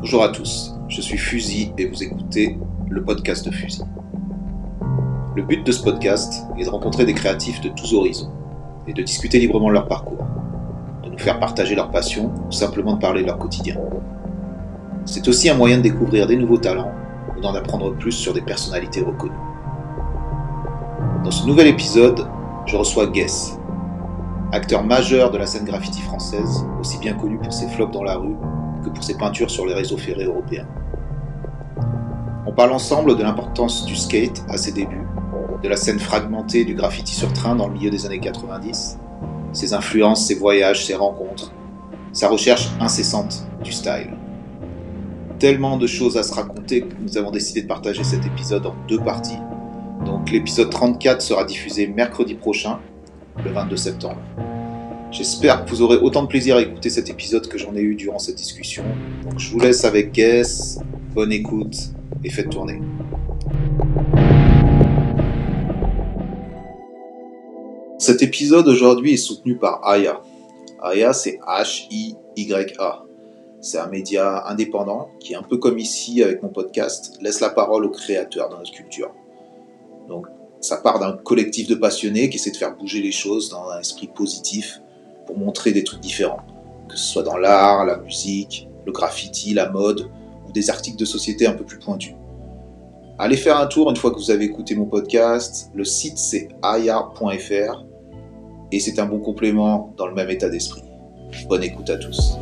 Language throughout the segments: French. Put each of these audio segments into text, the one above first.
Bonjour à tous, je suis Fusil et vous écoutez le podcast de Fusil. Le but de ce podcast est de rencontrer des créatifs de tous horizons et de discuter librement de leur parcours, de nous faire partager leur passion ou simplement de parler de leur quotidien. C'est aussi un moyen de découvrir des nouveaux talents ou d'en apprendre plus sur des personnalités reconnues. Dans ce nouvel épisode, je reçois Guess, acteur majeur de la scène graffiti française, aussi bien connu pour ses flops dans la rue que pour ses peintures sur les réseaux ferrés européens. On parle ensemble de l'importance du skate à ses débuts, de la scène fragmentée du graffiti sur train dans le milieu des années 90, ses influences, ses voyages, ses rencontres, sa recherche incessante du style. Tellement de choses à se raconter que nous avons décidé de partager cet épisode en deux parties. Donc l'épisode 34 sera diffusé mercredi prochain, le 22 septembre. J'espère que vous aurez autant de plaisir à écouter cet épisode que j'en ai eu durant cette discussion. Donc je vous laisse avec Guess, bonne écoute et faites tourner. Cet épisode aujourd'hui est soutenu par Aya. Aya, c'est H-I-Y-A. C'est un média indépendant qui, un peu comme ici avec mon podcast, laisse la parole aux créateurs dans notre culture. Donc, ça part d'un collectif de passionnés qui essaie de faire bouger les choses dans un esprit positif pour montrer des trucs différents, que ce soit dans l'art, la musique, le graffiti, la mode ou des articles de société un peu plus pointus. Allez faire un tour une fois que vous avez écouté mon podcast. Le site c'est aya.fr et c'est un bon complément dans le même état d'esprit. Bonne écoute à tous.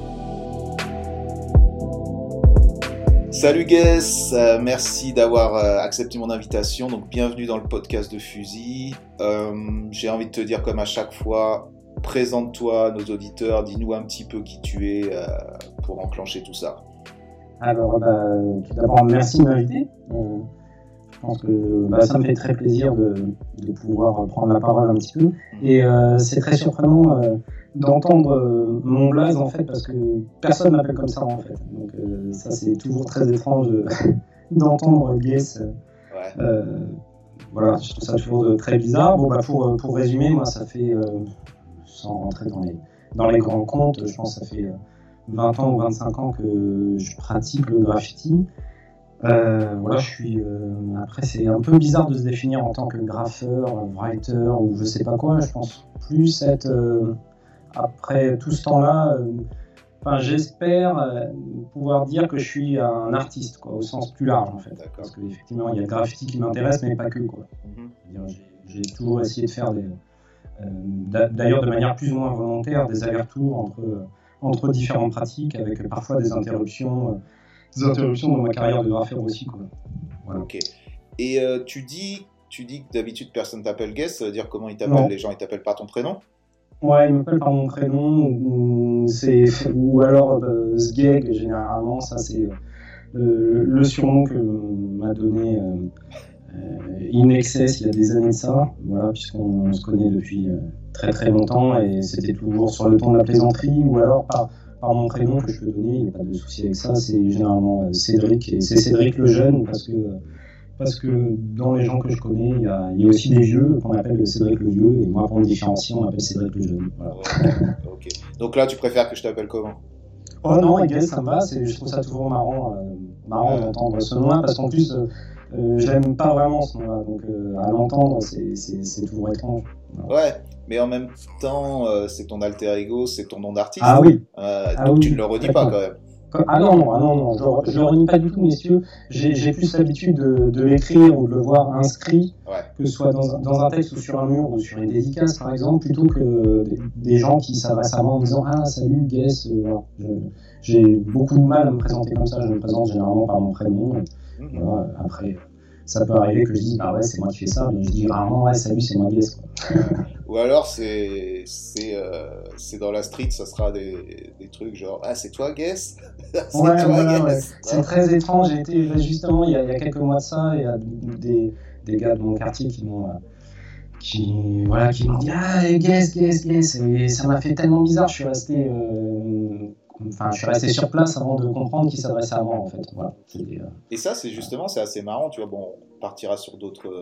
Salut Guess, euh, merci d'avoir euh, accepté mon invitation. Donc bienvenue dans le podcast de Fusil. Euh, J'ai envie de te dire comme à chaque fois, présente-toi à nos auditeurs, dis-nous un petit peu qui tu es euh, pour enclencher tout ça. Alors, bah, tout d'abord, merci de m'inviter. Euh, je pense que bah, ça me fait très plaisir de, de, pouvoir prendre la parole un petit peu. Et euh, c'est très surprenant d'entendre mon blaze en fait, parce que personne m'appelle comme ça en fait. Donc ça c'est toujours très étrange d'entendre Guess. Ouais. voilà, je trouve ça toujours très bizarre. Bon, bah, pour, pour résumer, moi ça fait, sans rentrer dans les, dans les grands comptes, je pense que ça fait 20 ans ou 25 ans que je pratique le graffiti. Euh, voilà, je suis. Euh, après, c'est un peu bizarre de se définir en tant que graffeur, writer ou je sais pas quoi. Je pense plus être euh, après tout ce temps-là. Enfin, j'espère pouvoir dire que je suis un artiste, quoi, au sens plus large en fait. Parce qu'effectivement, il y a le graffiti qui m'intéresse, mais pas que quoi. Mm -hmm. J'ai toujours essayé de faire des. D'ailleurs, de manière plus ou moins volontaire, des allers-retours entre entre différentes pratiques, avec parfois des interruptions des interruptions dans ma carrière de graffeur aussi. Quoi. Voilà. Ok. Et euh, tu dis, tu dis que d'habitude personne t'appelle guest, ça veut dire comment ils t'appellent? Les gens ils t'appellent par ton prénom? Ouais, ils m'appellent par mon prénom ou, ou alors euh, Sgeg, généralement, ça c'est euh, le surnom que m'a donné euh, Inexcess il y a des années de ça, voilà, puisqu'on se connaît depuis très très longtemps et c'était toujours sur le ton de la plaisanterie ou alors par par mon prénom que je peux donner, il n'y a pas de souci avec ça, c'est généralement euh, Cédric, et c'est Cédric le jeune, parce que, parce que dans les gens que je connais, il y a, il y a aussi des vieux qu'on appelle Cédric le vieux, et moi pour me différencier, on m'appelle Cédric le jeune. Voilà. Donc là, tu préfères que je t'appelle comment? Oh non, Egal, ça me va, je trouve ça toujours marrant, euh, marrant d'entendre ce nom-là, parce qu'en plus, euh, euh, j'aime pas vraiment ce nom-là, donc euh, à l'entendre, c'est toujours étrange. Ouais, mais en même temps, euh, c'est ton alter ego, c'est ton nom d'artiste. Ah oui. Ah donc oui, tu ne le redis pas quand même. Ah non, non, ah non, non, je, je le renie pas du tout, messieurs. J'ai plus l'habitude de, de l'écrire ou de le voir inscrit, Ouais. que ce soit dans, un- dans un texte ou sur un mur ou sur une dédicace, par exemple, plutôt que des, des gens qui s'adressent à moi en disant Ah, salut, Guess. J'ai beaucoup de mal à me présenter comme ça. Je me présente généralement par mon prénom. Voilà. Après, ça peut arriver que je dise Bah ouais, c'est moi qui fais ça, mais je dis rarement Ouais, salut, c'est moi, Guess. Quoi. Ou alors c'est c'est euh, c'est dans la street, ça sera des, des trucs genre ah c'est toi Guess? C'est Ouais, toi, voilà, ouais. Guess C'est très étrange. J'ai été justement il y, a, il y a quelques mois de ça, il y a des, des gars de mon quartier qui m'ont euh, qui voilà qui m'ont dit ah guess guess guess et ça m'a fait tellement bizarre. Je suis resté euh, enfin je suis resté sur place avant de comprendre qu'il s'adressait à moi en fait. Voilà. Euh, Et ça, c'est justement, c'est assez marrant, tu vois. Bon, on partira sur d'autres, euh,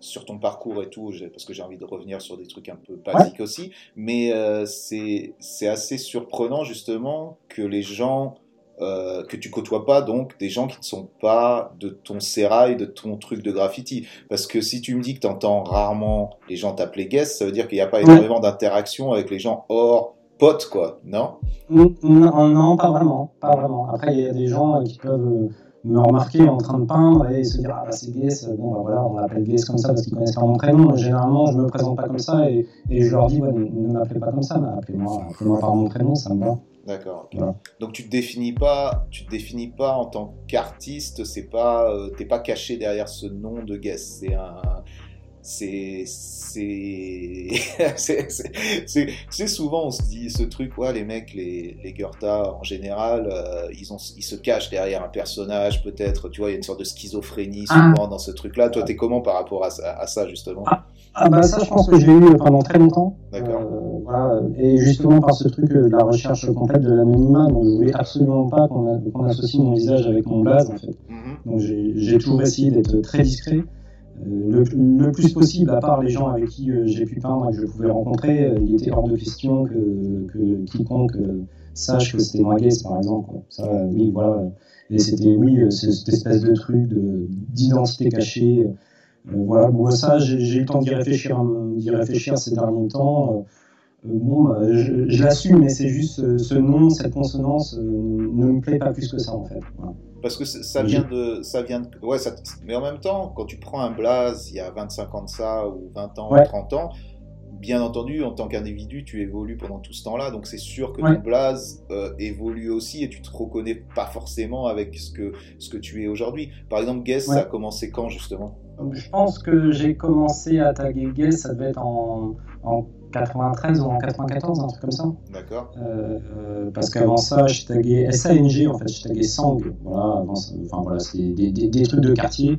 sur ton parcours et tout, parce que j'ai envie de revenir sur des trucs un peu basiques aussi. Mais euh, c'est, c'est assez surprenant justement que les gens euh, que tu côtoies pas donc des gens qui ne sont pas de ton sérail, de ton truc de graffiti. Parce que si tu me dis que tu entends rarement les gens t'appeler guest, ça veut dire qu'il n'y a pas énormément d'interaction avec les gens hors potes, quoi, non? Non, non, pas vraiment, pas vraiment. Après, il y a des gens qui peuvent me remarquer en train de peindre et se dire ah bah c'est Guess, bon bah voilà on l'appelle Guess comme ça parce qu'ils connaissent pas mon prénom. Généralement je me présente pas comme ça et, et je leur dis ouais, ne, m'appelez pas comme ça, appelez-moi appelez par mon prénom, ça me va. D'accord. Donc tu te définis pas, tu te définis pas en tant qu'artiste, c'est pas, euh, t'es pas caché derrière ce nom de Guess, c'est un, c'est c'est souvent on se dit ce truc ouais les mecs les les Goethe en général euh, ils ont ils se cachent derrière un personnage peut-être tu vois il y a une sorte de schizophrénie ah. souvent dans ce truc là toi t'es comment par rapport à, à ça justement? Ah. ah. bah ça je pense que j'ai eu pendant très longtemps d'accord euh, voilà, et justement par ce truc de la recherche complète de l'anonymat donc je voulais absolument pas qu'on associe mon visage avec mon blaze en fait mm-hmm. donc j'ai toujours essayé d'être très discret le, le, plus possible, à part les gens avec qui euh, j'ai pu peindre et que je pouvais rencontrer, euh, il était hors de question que, que quiconque euh, sache que c'était moi par exemple. Ça, oui, voilà. Et c'était, oui, cette espèce de truc d'identité cachée. voilà, bon, ça, j'ai eu le temps d'y réfléchir, réfléchir ces derniers temps. Bon, bah, je, l'assume, mais c'est juste ce nom, cette consonance ne me plaît pas plus que ça, en fait. Voilà. Parce que ça vient de. Ça vient de ouais, ça, mais en même temps, quand tu prends un blaze il y a 25 ans de ça, ou 20 ans, ou 30 ans, bien entendu, en tant qu'individu, tu évolues pendant tout ce temps-là. Donc c'est sûr que ton blaze euh, évolue aussi et tu te reconnais pas forcément avec ce que, ce que tu es aujourd'hui. Par exemple, Guess, ça a commencé quand justement? Je pense que j'ai commencé à taguer Guess, ça devait être en, en 93 ou en 94, un truc comme ça. D'accord. Euh, euh, parce qu'avant ça, je taguais SANG, en fait, je taguais Sang. Voilà, enfin voilà, c'était des, des, des, trucs de quartier mhm.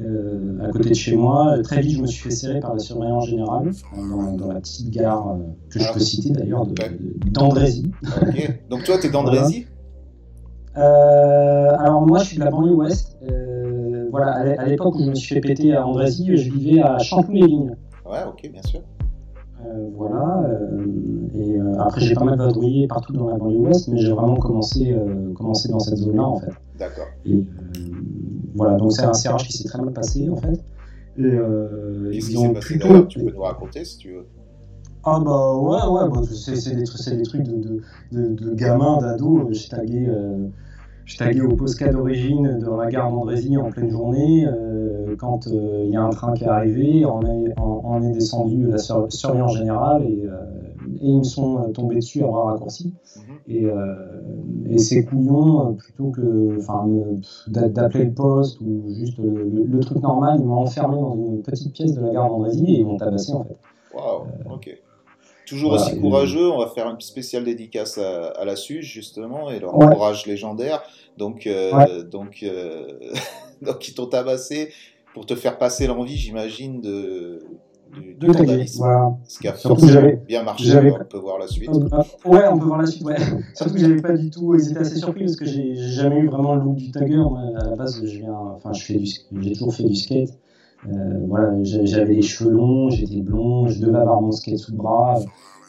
euh, à côté de chez moi. Très vite, je me suis fait serrer par la surveillance générale dans, dans la petite gare que je ah. peux citer d'ailleurs, d'Andrézy. Ok. Donc toi, tu es d'Andrézy Alors moi, je suis de la banlieue ouest. voilà, à l'époque où je me suis fait péter à Andrézy, je vivais à Chanteloup-les-Vignes. Ouais, ok, bien sûr. Euh, voilà. Euh, et euh, après, j'ai pas mal vadrouillé partout dans la banlieue ouest, mais j'ai vraiment commencé, commencé dans cette zone-là, en fait. D'accord. Et voilà, donc c'est un CRH qui s'est très mal passé, en fait. Et, euh, Qu'est-ce qui s'est passé d'ailleurs Tu peux nous raconter si tu veux. Ah bah ouais, ouais, bah, c'est des, des, trucs de, de, de, de gamins, d'ados. J'ai tagué, euh, je tagué au Posca d'origine dans la gare d'Andrézy en pleine journée. Euh, quand euh, il y a un train qui est arrivé, on est, on, est descendu la surveillance générale et, euh, et, ils me sont tombés dessus à bras raccourcis. Mhm. Et, et, ces couillons, plutôt que d'appeler le poste ou juste le, truc normal, ils m'ont enfermé dans une petite pièce de la gare d'Andrézy et ils m'ont tabassé en fait. Waouh, ok. Toujours aussi courageux, on va faire une spéciale dédicace à, la SUGE justement et leur courage légendaire. Donc, euh, donc, euh, donc ils t'ont tabassé pour te faire passer l'envie, j'imagine, de, du, Voilà. Ce qui a forcément bien marché. On peut voir la suite. Euh, ouais, on peut voir la suite. Ouais. Surtout que j'avais pas du tout. Ils étaient assez surpris parce que j'ai jamais eu vraiment le look du tagger. à la base, je viens. Enfin, je fais du. J'ai toujours fait du skate. Euh, voilà, j'avais les cheveux longs, j'étais blond, je devais avoir mon skate sous le bras.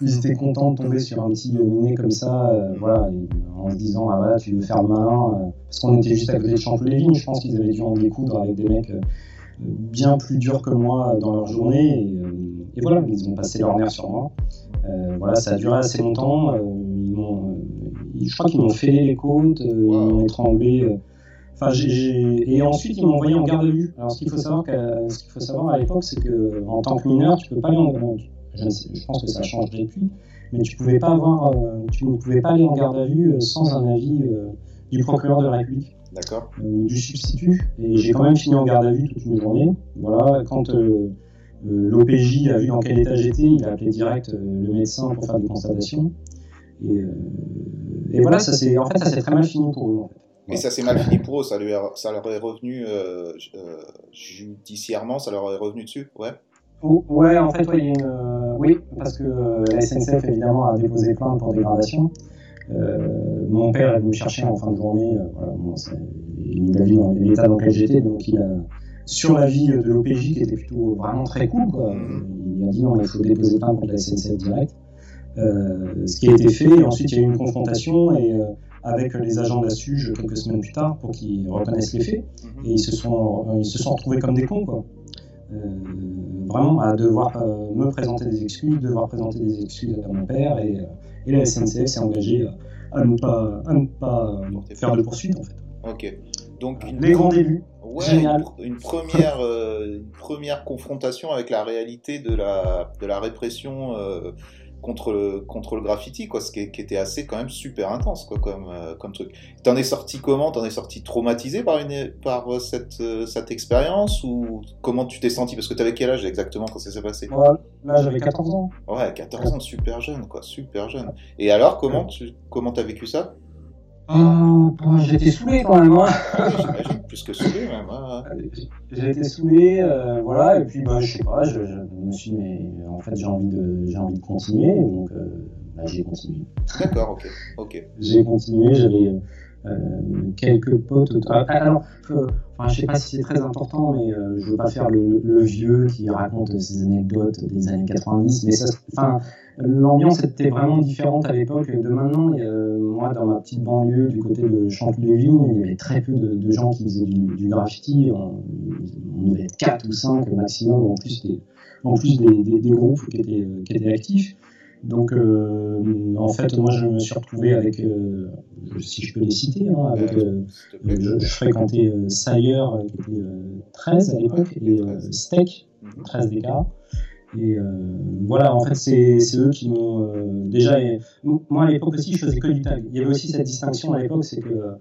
Ils étaient contents de tomber sur un petit minet comme ça, euh, voilà, en se disant ah voilà tu veux faire malin, euh, parce qu'on était juste à côté de Chanteloup-les-Vignes. Je pense qu'ils avaient dû en découdre avec des mecs bien plus durs que moi dans leur journée. Et, voilà, ils ont passé leur nerf sur moi. voilà, ça a duré assez longtemps. ils je crois qu'ils m'ont fêlé les côtes, ils m'ont étranglé et ensuite, ils m'ont envoyé en garde à vue. Alors, ce qu'il faut savoir, ce qu'il faut savoir à l'époque, c'est que en tant que mineur, tu peux pas aller en garde à vue. Je, pense que ça a changé depuis, mais tu pouvais pas avoir, euh, tu ne pouvais pas aller en garde à vue euh, sans un avis euh, du procureur de la République. D'accord. du substitut. Et j'ai quand même fini en garde à vue toute une journée. Voilà, quand l'OPJ a vu dans quel état j'étais, il a appelé direct le médecin pour faire des constatations. Et, et voilà, ça c'est, en fait, ça s'est très mal fini pour eux. En fait. Mais ça s'est mal fini pour eux, ça, lui ça leur est revenu euh, euh, judiciairement, ça leur est revenu dessus, ouais Ouais, en fait, ouais, euh, oui, parce que la SNCF, évidemment, a déposé plainte pour dégradation. mon père est venu me chercher en fin de journée, voilà, bon, il a vu l'état dans lequel j'étais, donc il a, sur la vie de l'OPJ, qui était plutôt vraiment très cool, quoi, il a dit non, il faut déposer plainte contre la SNCF direct. ce qui a été fait, ensuite il y a eu une confrontation, et avec les agents de la SUGE quelques semaines plus tard pour qu'ils reconnaissent les faits. Mhm. Et ils se sont, ils se sont retrouvés comme des cons, quoi. Euh, vraiment, à devoir euh, me présenter des excuses, devoir présenter des excuses à mon père, et, euh, et la SNCF s'est engagée à ne pas, à ne pas faire de poursuite, en fait. Ok. Donc une, Les grands débuts. ouais, génial. une, une première, euh, une première confrontation avec la réalité de la, de la répression euh, contre, le, contre le graffiti, quoi, ce qui, était assez quand même super intense, quoi, comme, euh, comme truc. T'en es sorti comment? T'en es sorti traumatisé par, une, par euh, cette, euh, cette expérience ou comment tu t'es senti? Parce que t'avais quel âge exactement quand ça s'est passé? Moi, là, j'avais 14 ans. Ouais, 14 ans, super jeune, quoi, super jeune. Et alors, comment tu comment t'as vécu ça? Euh, J'étais saoulé quand même. hein. Ah J'imagine, plus que saoulé même. hein. J'ai été saoulé, euh, voilà, et puis bah, je sais pas, je, je me suis dit, mais en fait j'ai envie de j'ai envie de continuer, donc euh, bah, j'ai continué. D'accord, ok, ok. J'ai continué, j'avais euh, quelques potes. Alors, euh, enfin, je sais pas si c'est très important, mais euh, je veux pas faire le, vieux qui raconte ses anecdotes des années 90, mais enfin, l'ambiance était vraiment différente à l'époque de maintenant. Euh, moi, dans ma petite banlieue du côté de Chanteloup-les-Vignes, il y avait très peu de, gens qui faisaient du, graffiti. On, on devait être 4 ou 5 maximum, en plus des, en plus des, groupes qui étaient actifs. Donc, euh, en fait, moi, je me suis retrouvé avec, euh, si je peux les citer, hein, avec, euh, je, fréquentais Sayer, qui était euh, 13 à l'époque, et Steak, Mhm. 13 des cas. Et voilà, en fait, c'est eux qui m'ont déjà. moi, à l'époque aussi, je faisais que du tag. Il y avait aussi cette distinction à l'époque, c'est que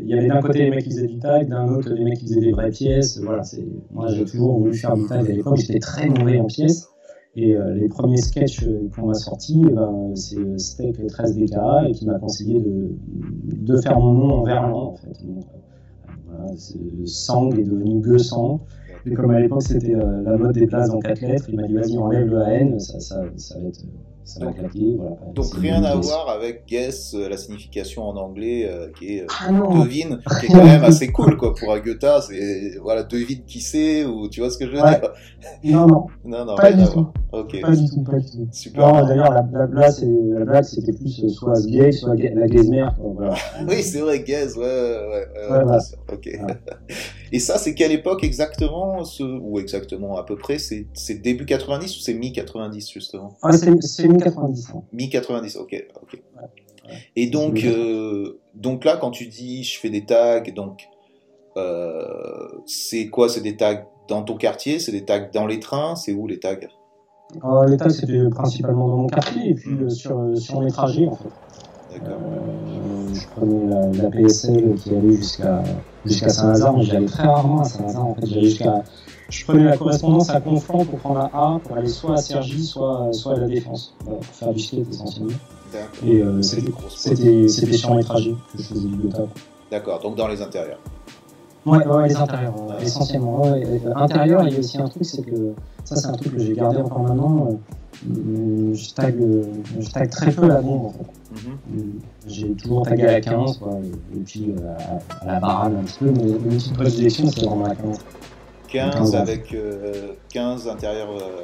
il y avait d'un côté les mecs qui faisaient du tag, d'un autre les mecs qui faisaient des vraies pièces. Voilà, moi, j'ai toujours voulu faire du tag à l'époque. J'étais très mauvais en pièces. Et euh, les premiers sketchs euh, qu'on m'a sortis, ben, c'est euh, Steak 13 DKA et qui m'a conseillé de, faire mon nom en verlan en fait. Donc, euh, voilà, Sang est devenu Gue Sang. Et comme à l'époque c'était euh, la mode des places en quatre lettres, il m'a dit vas-y enlève le AN, ça, ça, ça va être ça Donc-. Voilà. Rien à voir avec guess, euh, la signification en anglais euh, qui est euh, Ah devine, qui est quand même assez cool quoi pour un Goethe. C'est voilà devine qui c'est ou tu vois ce que je veux Ouais. dire? Non, non, Non non Pas rien du à tout. voir. Ok pas du tout, pas du tout. super. Non, d'ailleurs la, la blague, c'est- la blague c'était plus euh, soit gay, soit ga- la gazmère. quoi, Voilà. Oui c'est vrai guess ouais ouais ouais, ouais, Ouais, bien voilà. sûr. Ok. Voilà. Et ça c'est quelle époque exactement ce ou exactement à peu près c'est c'est début 90 ou c'est mi 90 justement? Ah, c'est c'est 1090. hein. Mi 90 ok ok. ouais. Et donc euh, donc là quand tu dis je fais des tags donc euh, c'est quoi c'est des tags dans ton quartier c'est des tags dans les trains c'est où les tags? Euh, les tags c'était principalement dans mon quartier et puis euh, sur, sur mes trajets en fait. D'accord. Euh, je prenais la, la PSL qui allait jusqu'à jusqu'à Saint-Lazare, mais j'allais très rarement à Saint-Lazare. En fait, j'allais jusqu'à. Je prenais la correspondance à Conflans pour prendre la A pour aller soit à Cergy, soit, soit à la Défense, pour faire du skate essentiellement. D'accord. Et euh, c'était c'était c'était sur mes trajets que je faisais du Gotha. D'accord, donc dans les intérieurs. Ouais, ouais, les intérieurs, ouais, essentiellement. Ouais, ouais. Euh, Intérieur, il y a aussi un truc, c'est que ça, c'est un truc que j'ai gardé encore maintenant. euh, je, tag, euh, je tag très peu la bombe en fait. Mhm. J'ai toujours tagué à la 15, quoi, et puis euh, à, à la barade un petit peu, mais une petite prédilection, c'est vraiment la 15. 15 Quinze ans. avec euh, 15 intérieurs euh,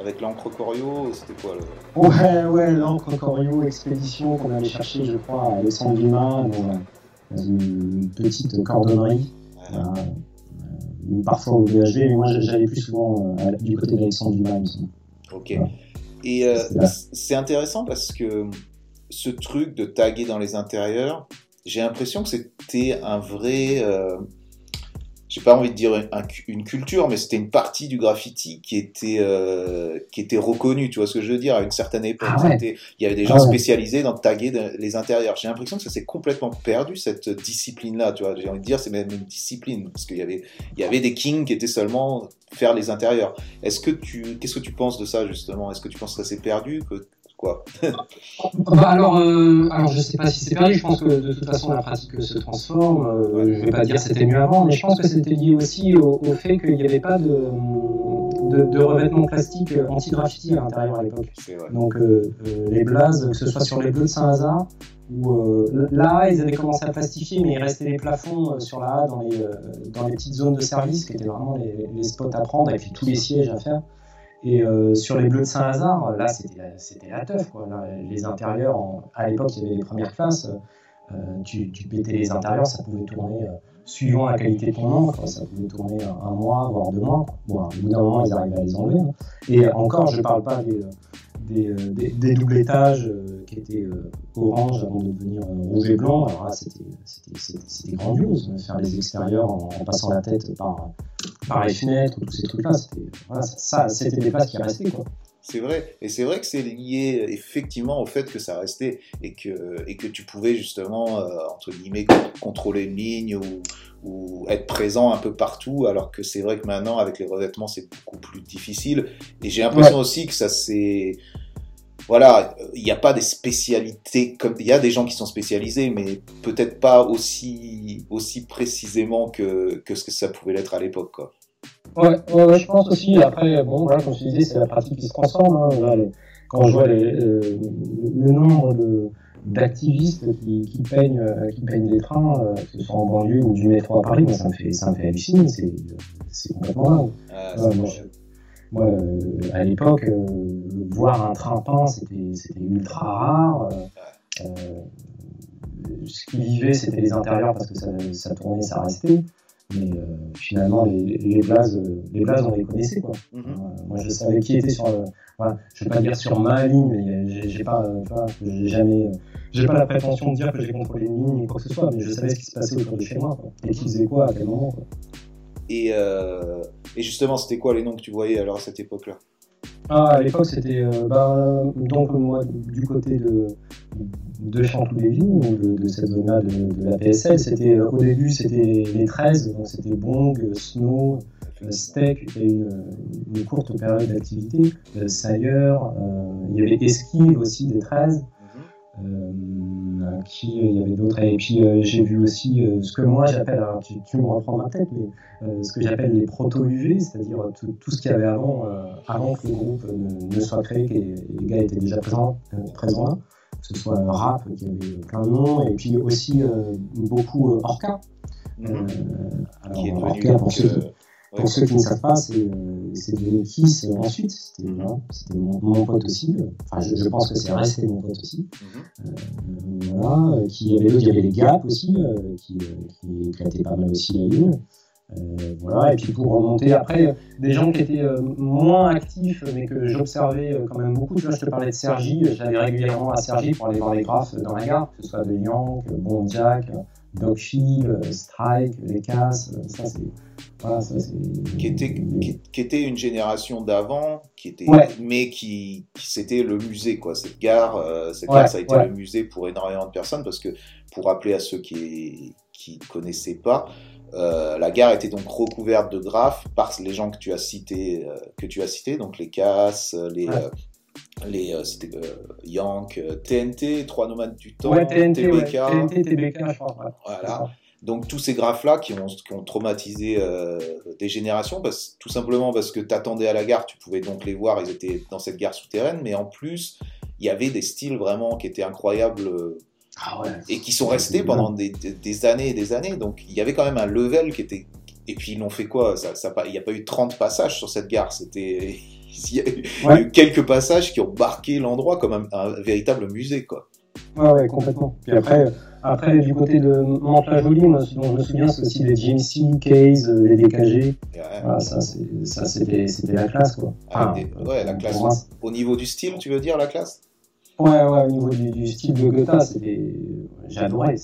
avec l'encre Corio, c'était quoi le... Ouais, ouais, l'encre Corio Expédition qu'on allait chercher, je crois, à Alexandre Dumas, dans, dans une petite cordonnerie, Ouais. euh, euh, parfois au VHV, mais moi j'allais plus souvent euh, du côté d'Alexandre Dumas. Ok. Ouais. Et euh, c'est intéressant parce que ce truc de taguer dans les intérieurs, j'ai l'impression que c'était un vrai. J'ai pas envie de dire un- une culture, mais c'était une partie du graffiti qui était euh, qui était reconnue. Tu vois ce que je veux dire à une certaine époque. Ah ouais. Il y avait des gens Ah ouais. spécialisés dans taguer de- les intérieurs. J'ai l'impression que ça s'est complètement perdu cette discipline-là. Tu vois, j'ai envie de dire c'est même une discipline parce qu'il y avait il y avait des kings qui étaient seulement faire les intérieurs. Est-ce que tu qu'est-ce que tu penses de ça justement? Est-ce que tu penses que ça s'est perdu que quoi Bah alors, euh, alors, je sais pas si c'est perdu, je pense que de toute façon la pratique se transforme. Euh, je vais pas dire c'était mieux avant, mais je pense que c'était lié aussi au, au fait qu'il n'y avait pas de, de, de revêtement plastique anti-graffiti à l'intérieur à l'époque. Donc euh, euh, les blazes, que ce soit sur les bleus de Saint-Lazare, euh, là ils avaient commencé à plastifier, mais il restait des plafonds euh, sur la A dans les, euh, dans les petites zones de service qui étaient vraiment les, les spots à prendre, et puis tous les sièges à faire. Et euh, sur les bleus de Saint-Lazare, là c'était la- teuf. Les intérieurs, à l'époque il y avait les premières classes. tu, tu, pétais les intérieurs, ça pouvait tourner suivant la qualité de ton encre, ça pouvait tourner un mois, voire deux mois. Bon, au bout d'un moment, ils arrivaient à les enlever. Hein. Et encore, je ne parle pas des, des, des, qui étaient orange avant de devenir rouge et blanc. Alors là, c'était grandiose. Faire les extérieurs en, passant la tête par, par les fenêtres, tous ces trucs-là, c'était voilà, ça, c'était des places qui restaient. Quoi. C'est vrai, et c'est vrai que c'est lié effectivement au fait que ça restait et que, et que tu pouvais justement, euh, entre guillemets, contrôler une ligne ou, ou, être présent un peu partout, alors que c'est vrai que maintenant, avec les revêtements, c'est beaucoup plus difficile. Et j'ai l'impression aussi que ça s'est voilà, il n'y a pas des spécialités comme il y a des gens qui sont spécialisés, mais peut-être pas aussi aussi précisément que, que ce que ça pouvait l'être à l'époque, quoi. Ouais, ouais, je pense aussi. Après, bon, voilà, comme je disais, c'est la pratique qui se transforme. Hein. quand je vois les, euh, le nombre de d'activistes qui, qui, peignent euh, qui peignent des trains, euh, que ce soit en banlieue ou du métro à Paris, ça me fait ça me fait halluciner. C'est complètement dingue. Ah, moi, euh, à l'époque, euh, voir un peint, c'était ultra rare. Euh, ce qui vivait, c'était les intérieurs parce que ça, ça tournait, ça restait. Mais finalement, les, les, blazes, les blazes, on les connaissait. Quoi. Mm-hmm. moi, je savais qui était sur. voilà, je vais pas dire sur ma ligne, mais j'ai pas, j'ai jamais, j'ai pas la prétention de dire que j'ai contrôlé une ligne ou quoi que ce soit, mais je savais ce qui se passait autour de chez moi, quoi, et qui faisait quoi à quel moment. Quoi. Et, euh, et justement, c'était quoi les noms que tu voyais alors à cette époque-là ah, à l'époque, c'était euh, bah, donc moi du côté de, de Chantou-Lévis, ou de, de, cette zone-là de, la PSL. C'était euh, au début, c'était les 13, donc c'était Bong, Snow, Steak, il y a une, une courte période d'activité, euh, Sayer, il y avait Esquive aussi des 13. Euh, qui il y avait d'autres. Et puis euh, j'ai vu aussi euh, ce que moi j'appelle tu, tu, me reprendras peut-être mais ce que j'appelle les proto UV c'est-à-dire tout, tout, ce qu'il y avait avant avant que le groupe ne, soit créé que les, gars étaient déjà présents présents là que ce soit rap qui avait plein de noms et puis aussi beaucoup Orca. Alors Orca pour ceux pour ceux qui ne savent pas, c'est devenu Kiss ensuite. C'était mon, mon, pote aussi. Enfin, je, je pense que c'est resté mon pote aussi. Mm -hmm. euh, voilà. Qui, il, y avait, il y avait les Gap aussi, euh, qui, qui éclataient pas mal aussi la ligne. Euh, voilà, et puis pour remonter après, des gens qui étaient euh, moins actifs, mais que j'observais euh, quand même beaucoup. Tu vois, je te parlais de Sergi, j'allais régulièrement à Sergi pour aller voir les graphes dans la gare, que ce soit de Yank, Bon Jack, Dog Strike, Les Casses, ça c'est qui était, qui, était une génération d'avant, qui était, mais qui, c'était le musée, quoi. Cette gare, euh, cette gare, ça a été le musée pour énormément de personnes, parce que, pour rappeler à ceux qui qui connaissaient pas, euh, la gare était donc recouverte de graphes par les gens que tu as cités, euh, que tu as cités, donc les Casses, les les c'était Yank, TNT, Trois Nomades du Temps, TNT, TBK, TNT, TBK, je crois. Voilà. Donc tous ces graphes-là qui ont, qui ont traumatisé euh, des générations, parce, tout simplement parce que tu attendais à la gare, tu pouvais donc les voir, ils étaient dans cette gare souterraine, mais en plus, il y avait des styles vraiment qui étaient incroyables euh, ah ouais, et qui sont restés pendant des, des, années et des années. Donc il y avait quand même un level qui était... Et puis ils l'ont fait quoi? Ça, ça, Il n'y a pas eu 30 passages sur cette gare, c'était... Il y a eu quelques passages qui ont marqué l'endroit comme un, un, véritable musée, quoi. Ouais, ouais, complètement. Puis après, après, du côté de Mantes-la-Jolie, moi, je me souviens, c'est aussi les GMC, Case, les DKG. Voilà, ça, c'était la classe, quoi. Ah, ouais, la classe. Au niveau du style, tu veux dire, la classe? Ouais, ouais, au niveau du, du style de Goethe, c'était. J'adorais.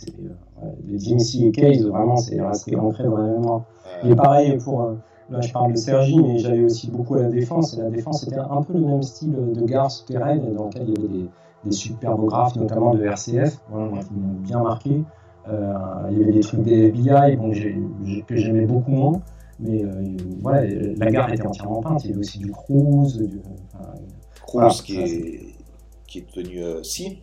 Euh, les GMC et Case, vraiment, c'est resté ancré dans la mémoire. Et pareil pour. Euh, là, je parle de Sergi, mais j'allais aussi beaucoup à la défense. Et la défense, c'était un peu le même style de gare souterraine dans lequel il y avait des des superbes graphes, notamment de RCF, voilà, qui m'ont bien marqué. Euh, il y avait des trucs des FBI bon, que j'aimais beaucoup moins, mais euh, voilà, la gare était entièrement peinte. Il y avait aussi du Cruise. Du, enfin, Cruise voilà, qui, est, qui est devenu euh, Si.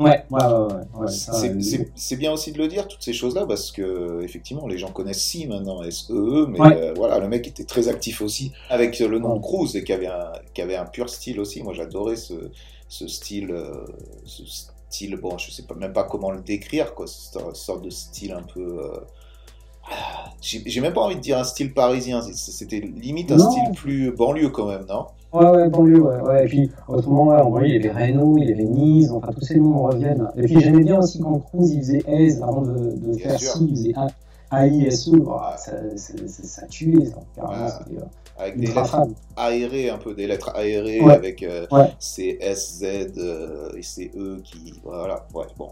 Ouais, ouais, ouais. ouais c'est bien aussi de le dire, toutes ces choses-là, parce que effectivement, les gens connaissent Si maintenant, SEE, e, mais euh, voilà, le mec était très actif aussi avec le nom de Cruise et qui avait, un, qui avait un pur style aussi. Moi, j'adorais ce, ce style, euh, ce style, bon, je sais pas, même pas comment le décrire, quoi, cette sorte de style un peu. Euh, j'ai même pas envie de dire un style parisien, c'était limite un style plus banlieue quand même, non? Ouais, ouais, banlieue, ouais, ouais. Et puis, autrement, ouais, il y avait Renault, il y avait Nice, enfin, tous ces noms reviennent. Et puis, j'aimais bien aussi quand Cruz, il faisait Aise avant de, de faire ci, il faisait AISE, bah, ça, ça, tuait, ça, carrément, ouais. avec des lettres aérées, un peu des lettres aérées, avec euh, ces S, Z euh, et ces E qui. Voilà, ouais, bon.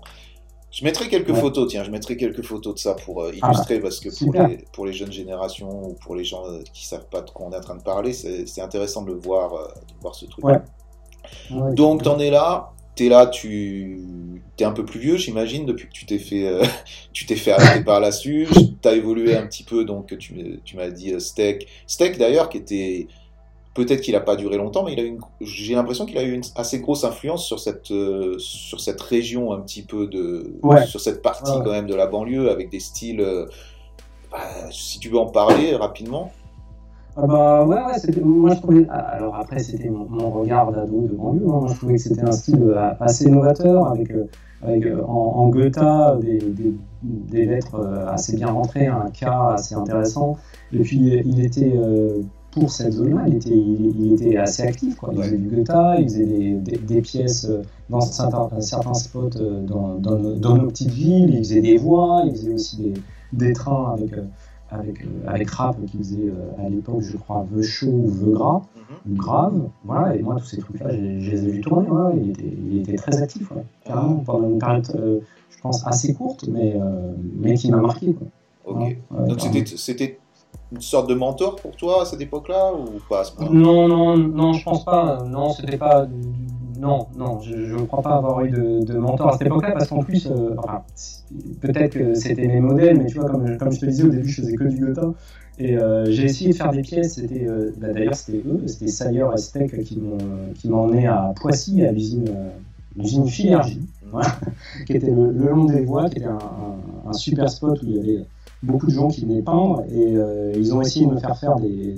Je mettrai quelques photos, tiens, je mettrai quelques photos de ça pour euh, ah, illustrer, parce que pour les, pour les, jeunes générations ou pour les gens euh, qui savent pas de quoi on est en train de parler, c'est intéressant de voir, euh, de voir ce truc. Ouais. Donc, t'en es là, t'es là, tu es un peu plus vieux, j'imagine, depuis que tu t'es fait, tu t'es fait arrêter par la SUGE, t'as évolué un petit peu, donc tu, tu m'as dit Steak. Steak d'ailleurs, qui était Peut-être qu'il n'a pas duré longtemps, mais il a une, j'ai l'impression qu'il a eu une assez grosse influence sur cette, euh, sur cette région un petit peu de, sur cette partie quand même de la banlieue avec des styles. Euh, bah, si tu veux en parler rapidement. Ah bah ouais, ouais moi je trouvais. Ah, alors après, c'était mon, regard d'ado de banlieue. Hein. Moi je trouvais que c'était un style euh, assez novateur avec, avec en, en Goethe des, des, des, lettres assez bien rentrées, un cas assez intéressant. Et puis il était pour cette zone-là, il était, il, était, assez actif. Quoi. Il faisait du Goethe, il faisait des, des, pièces euh, dans certains, certains spots euh, dans, dans, nos, nos, petites villes, il faisait des voix, il faisait aussi des, des trains avec, euh, avec, avec rap qui faisait à l'époque, je crois, Veu chaud ou Veu gras, mhm. ou grave. Voilà, et moi, tous ces trucs-là, je, les ai vus tourner. il, était, il, était, très actif, carrément, pendant une période, je pense, assez courte, mais, mais qui m'a marqué. Quoi. Ok. Donc c'était une sorte de mentor pour toi à cette époque-là ou pas Non, non, non, je pense pas. Non, c'était pas. Non, non, je ne crois pas avoir eu de, mentor à cette époque-là parce qu'en plus, euh, peut-être que c'était mes modèles, mais tu vois, comme, je te disais au début, je faisais que du Goethe. Et euh, j'ai essayé de faire des pièces, c'était euh, bah, d'ailleurs c'était eux, c'était Sayer et Steak qui m'ont emmené à Poissy, à l'usine l'usine Filergie, qui était le, long des voies, qui était un, super spot où il y avait beaucoup de gens qui venaient peindre et euh, ils ont essayé de me faire faire des,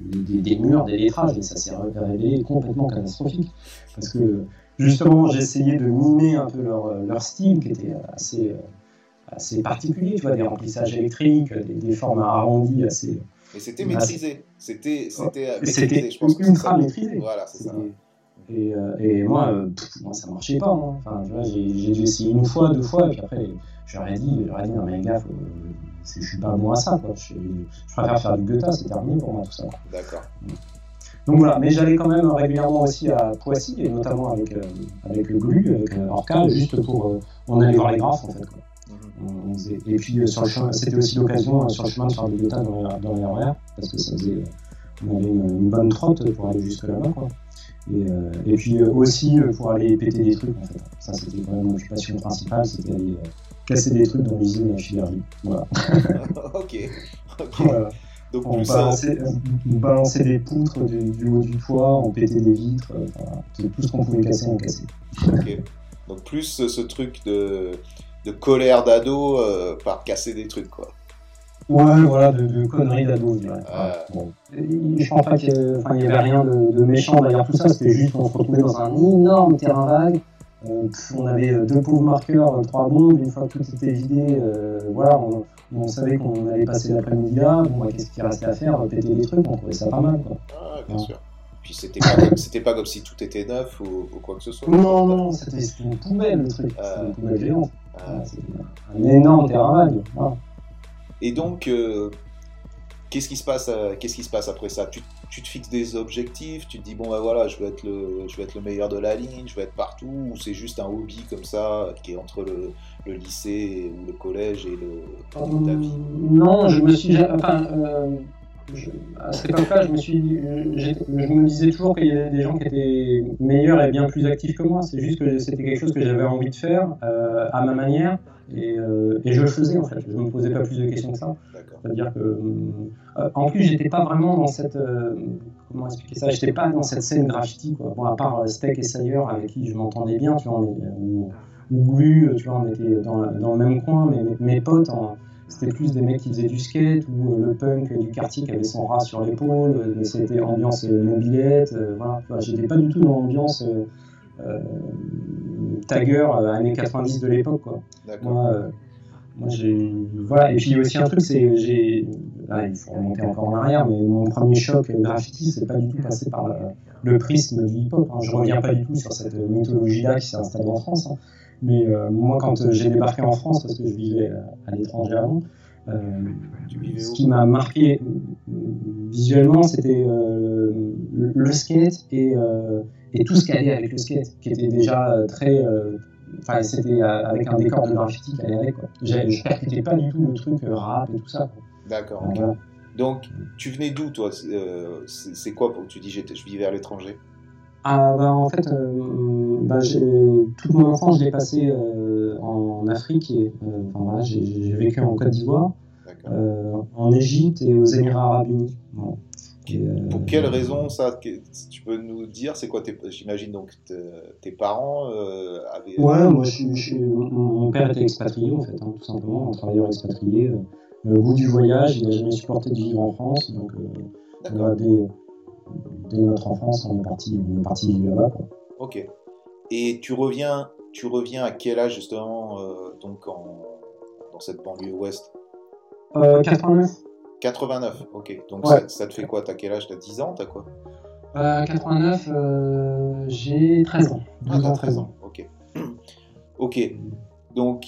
des, murs, des lettrages et ça s'est révélé complètement catastrophique parce que justement j'essayais de mimer un peu leur, leur, style qui était assez, assez particulier, tu vois, des remplissages électriques, des, des formes arrondies assez. Mais c'était maîtrisé, c'était c'était ultra maîtrisé. Voilà, c'est ça. Et, euh, et moi, euh, moi, ça marchait pas. Hein. Enfin, j'ai dû essayer une fois, deux fois, et puis après, j'aurais dit, j'aurais dit, non mais les gars, faut, je, suis pas bon à ça. Quoi. Je, préfère faire du Goethe, c'est terminé pour moi tout ça. D'accord. Donc voilà, mais j'allais quand même régulièrement aussi à Poissy, et notamment avec, euh, avec le GLU, avec euh, Orca, juste pour. Euh, on allait voir les graphes en fait. Quoi. Mhm. on et puis sur le chemin, c'était aussi l'occasion sur le chemin de faire du Goethe dans, les RER, parce que ça faisait. On avait une, bonne trotte pour aller jusque là-bas. Quoi. Et, et, puis aussi pour aller péter des trucs en fait. Ça c'était vraiment mon occupation principale, c'était aller casser des trucs dans l'usine Filergie. Voilà. ok. Voilà. Donc on, balançait, on, balançait, des poutres du, haut du toit, on pétait des vitres, enfin, tout ce qu'on pouvait casser, on cassait. Ok. Donc plus ce, truc de, de colère d'ado euh, par casser des trucs, quoi. Ouais, voilà, de, conneries d'ado, je dirais. Bon. Je pense pas qu'il y, avait rien de, de méchant derrière tout ça, c'était juste qu'on se retrouvait dans un énorme terrain vague on avait euh, deux pauvres marqueurs, trois bombes, une fois que tout était vidé, euh, voilà, on, savait qu'on allait passer l'après-midi là, bon, bah, qu'est-ce qu'il restait à faire? Péter des trucs, on trouvait ça pas mal. Quoi. Ah, bien sûr. Puis c'était pas, comme, pas comme si tout était neuf ou, quoi que ce soit. Non, non, c'était une poubelle le truc, c'était une poubelle géante. Ah. un énorme terrain vague. Et donc, euh, qu'est-ce qui se passe Qu'est-ce qui se passe après ça? Tu te fixes des objectifs, tu te dis bon ben voilà, je veux être le, je veux être le meilleur de la ligne, je veux être partout, ou c'est juste un hobby comme ça qui est entre le, lycée ou le collège et le vie? Non, je me suis, enfin, euh, à cette époque-là, je me suis, je me disais toujours qu'il y avait des gens qui étaient meilleurs et bien plus actifs que moi. C'est juste que c'était quelque chose que j'avais envie de faire euh, à ma manière. Et, euh, et, je le faisais en fait, je ne me posais pas plus de questions que ça. C'est-à-dire que, euh, en plus, j'étais pas vraiment dans cette, euh, comment expliquer ça, j'étais pas dans cette scène graffiti, quoi. Bon, à part Steak et Sayer avec qui je m'entendais bien, tu vois, ou, ou tu vois, on était dans, dans, le même coin, mais mes, potes, c'était plus des mecs qui faisaient du skate ou le punk du quartier qui avait son rat sur l'épaule, c'était ambiance mobilette, voilà. j'étais pas du tout dans l'ambiance euh, Tagger euh, années 90 de l'époque. Moi, euh, Moi, j'ai, voilà. Et puis, il y a aussi un truc, c'est, j'ai, il faut remonter encore en arrière, mais mon premier choc graffiti, c'est pas du tout passé par le, prisme du hip-hop. Hein. Je reviens pas du tout sur cette mythologie-là qui s'est installée en France. Hein. Mais euh, moi, quand j'ai débarqué en France, parce que je vivais à l'étranger avant, ce qui m'a marqué visuellement, c'était euh, le skate et, et tout ce qui allait avec le skate, qui était déjà très Enfin, c'était avec un décor de graffiti qui allait avec. Quoi. Je percutais pas du tout le truc rap et tout ça. D'accord. Donc, tu venais d'où, toi? C'est quoi pour que tu dis je vivais à l'étranger? Ah, bah, En fait, euh, bah, toute mon enfance, je l'ai passé euh, en Afrique. et euh, enfin, voilà, J'ai vécu en Côte d'Ivoire, en Égypte et aux Émirats Arabes Unis. Pour quelle raison ça Tu peux nous dire C'est quoi J'imagine donc tes parents avaient. Ouais, moi, je, mon père était expatrié en fait, hein, tout simplement, un travailleur expatrié. au bout du voyage, il n'a jamais supporté de vivre en France, donc dès, dès, notre enfance, on est parti, on est parti vivre là-bas. Ok. Et tu reviens, tu reviens à quel âge justement euh, donc dans cette banlieue ouest? Euh, 89. 89, ok. Donc ça, te fait quoi? T'as quel âge? T'as 10 ans? T'as quoi? Euh, 89, euh, j'ai 13 ans. Ah, 13 ans, ok. ok. Donc,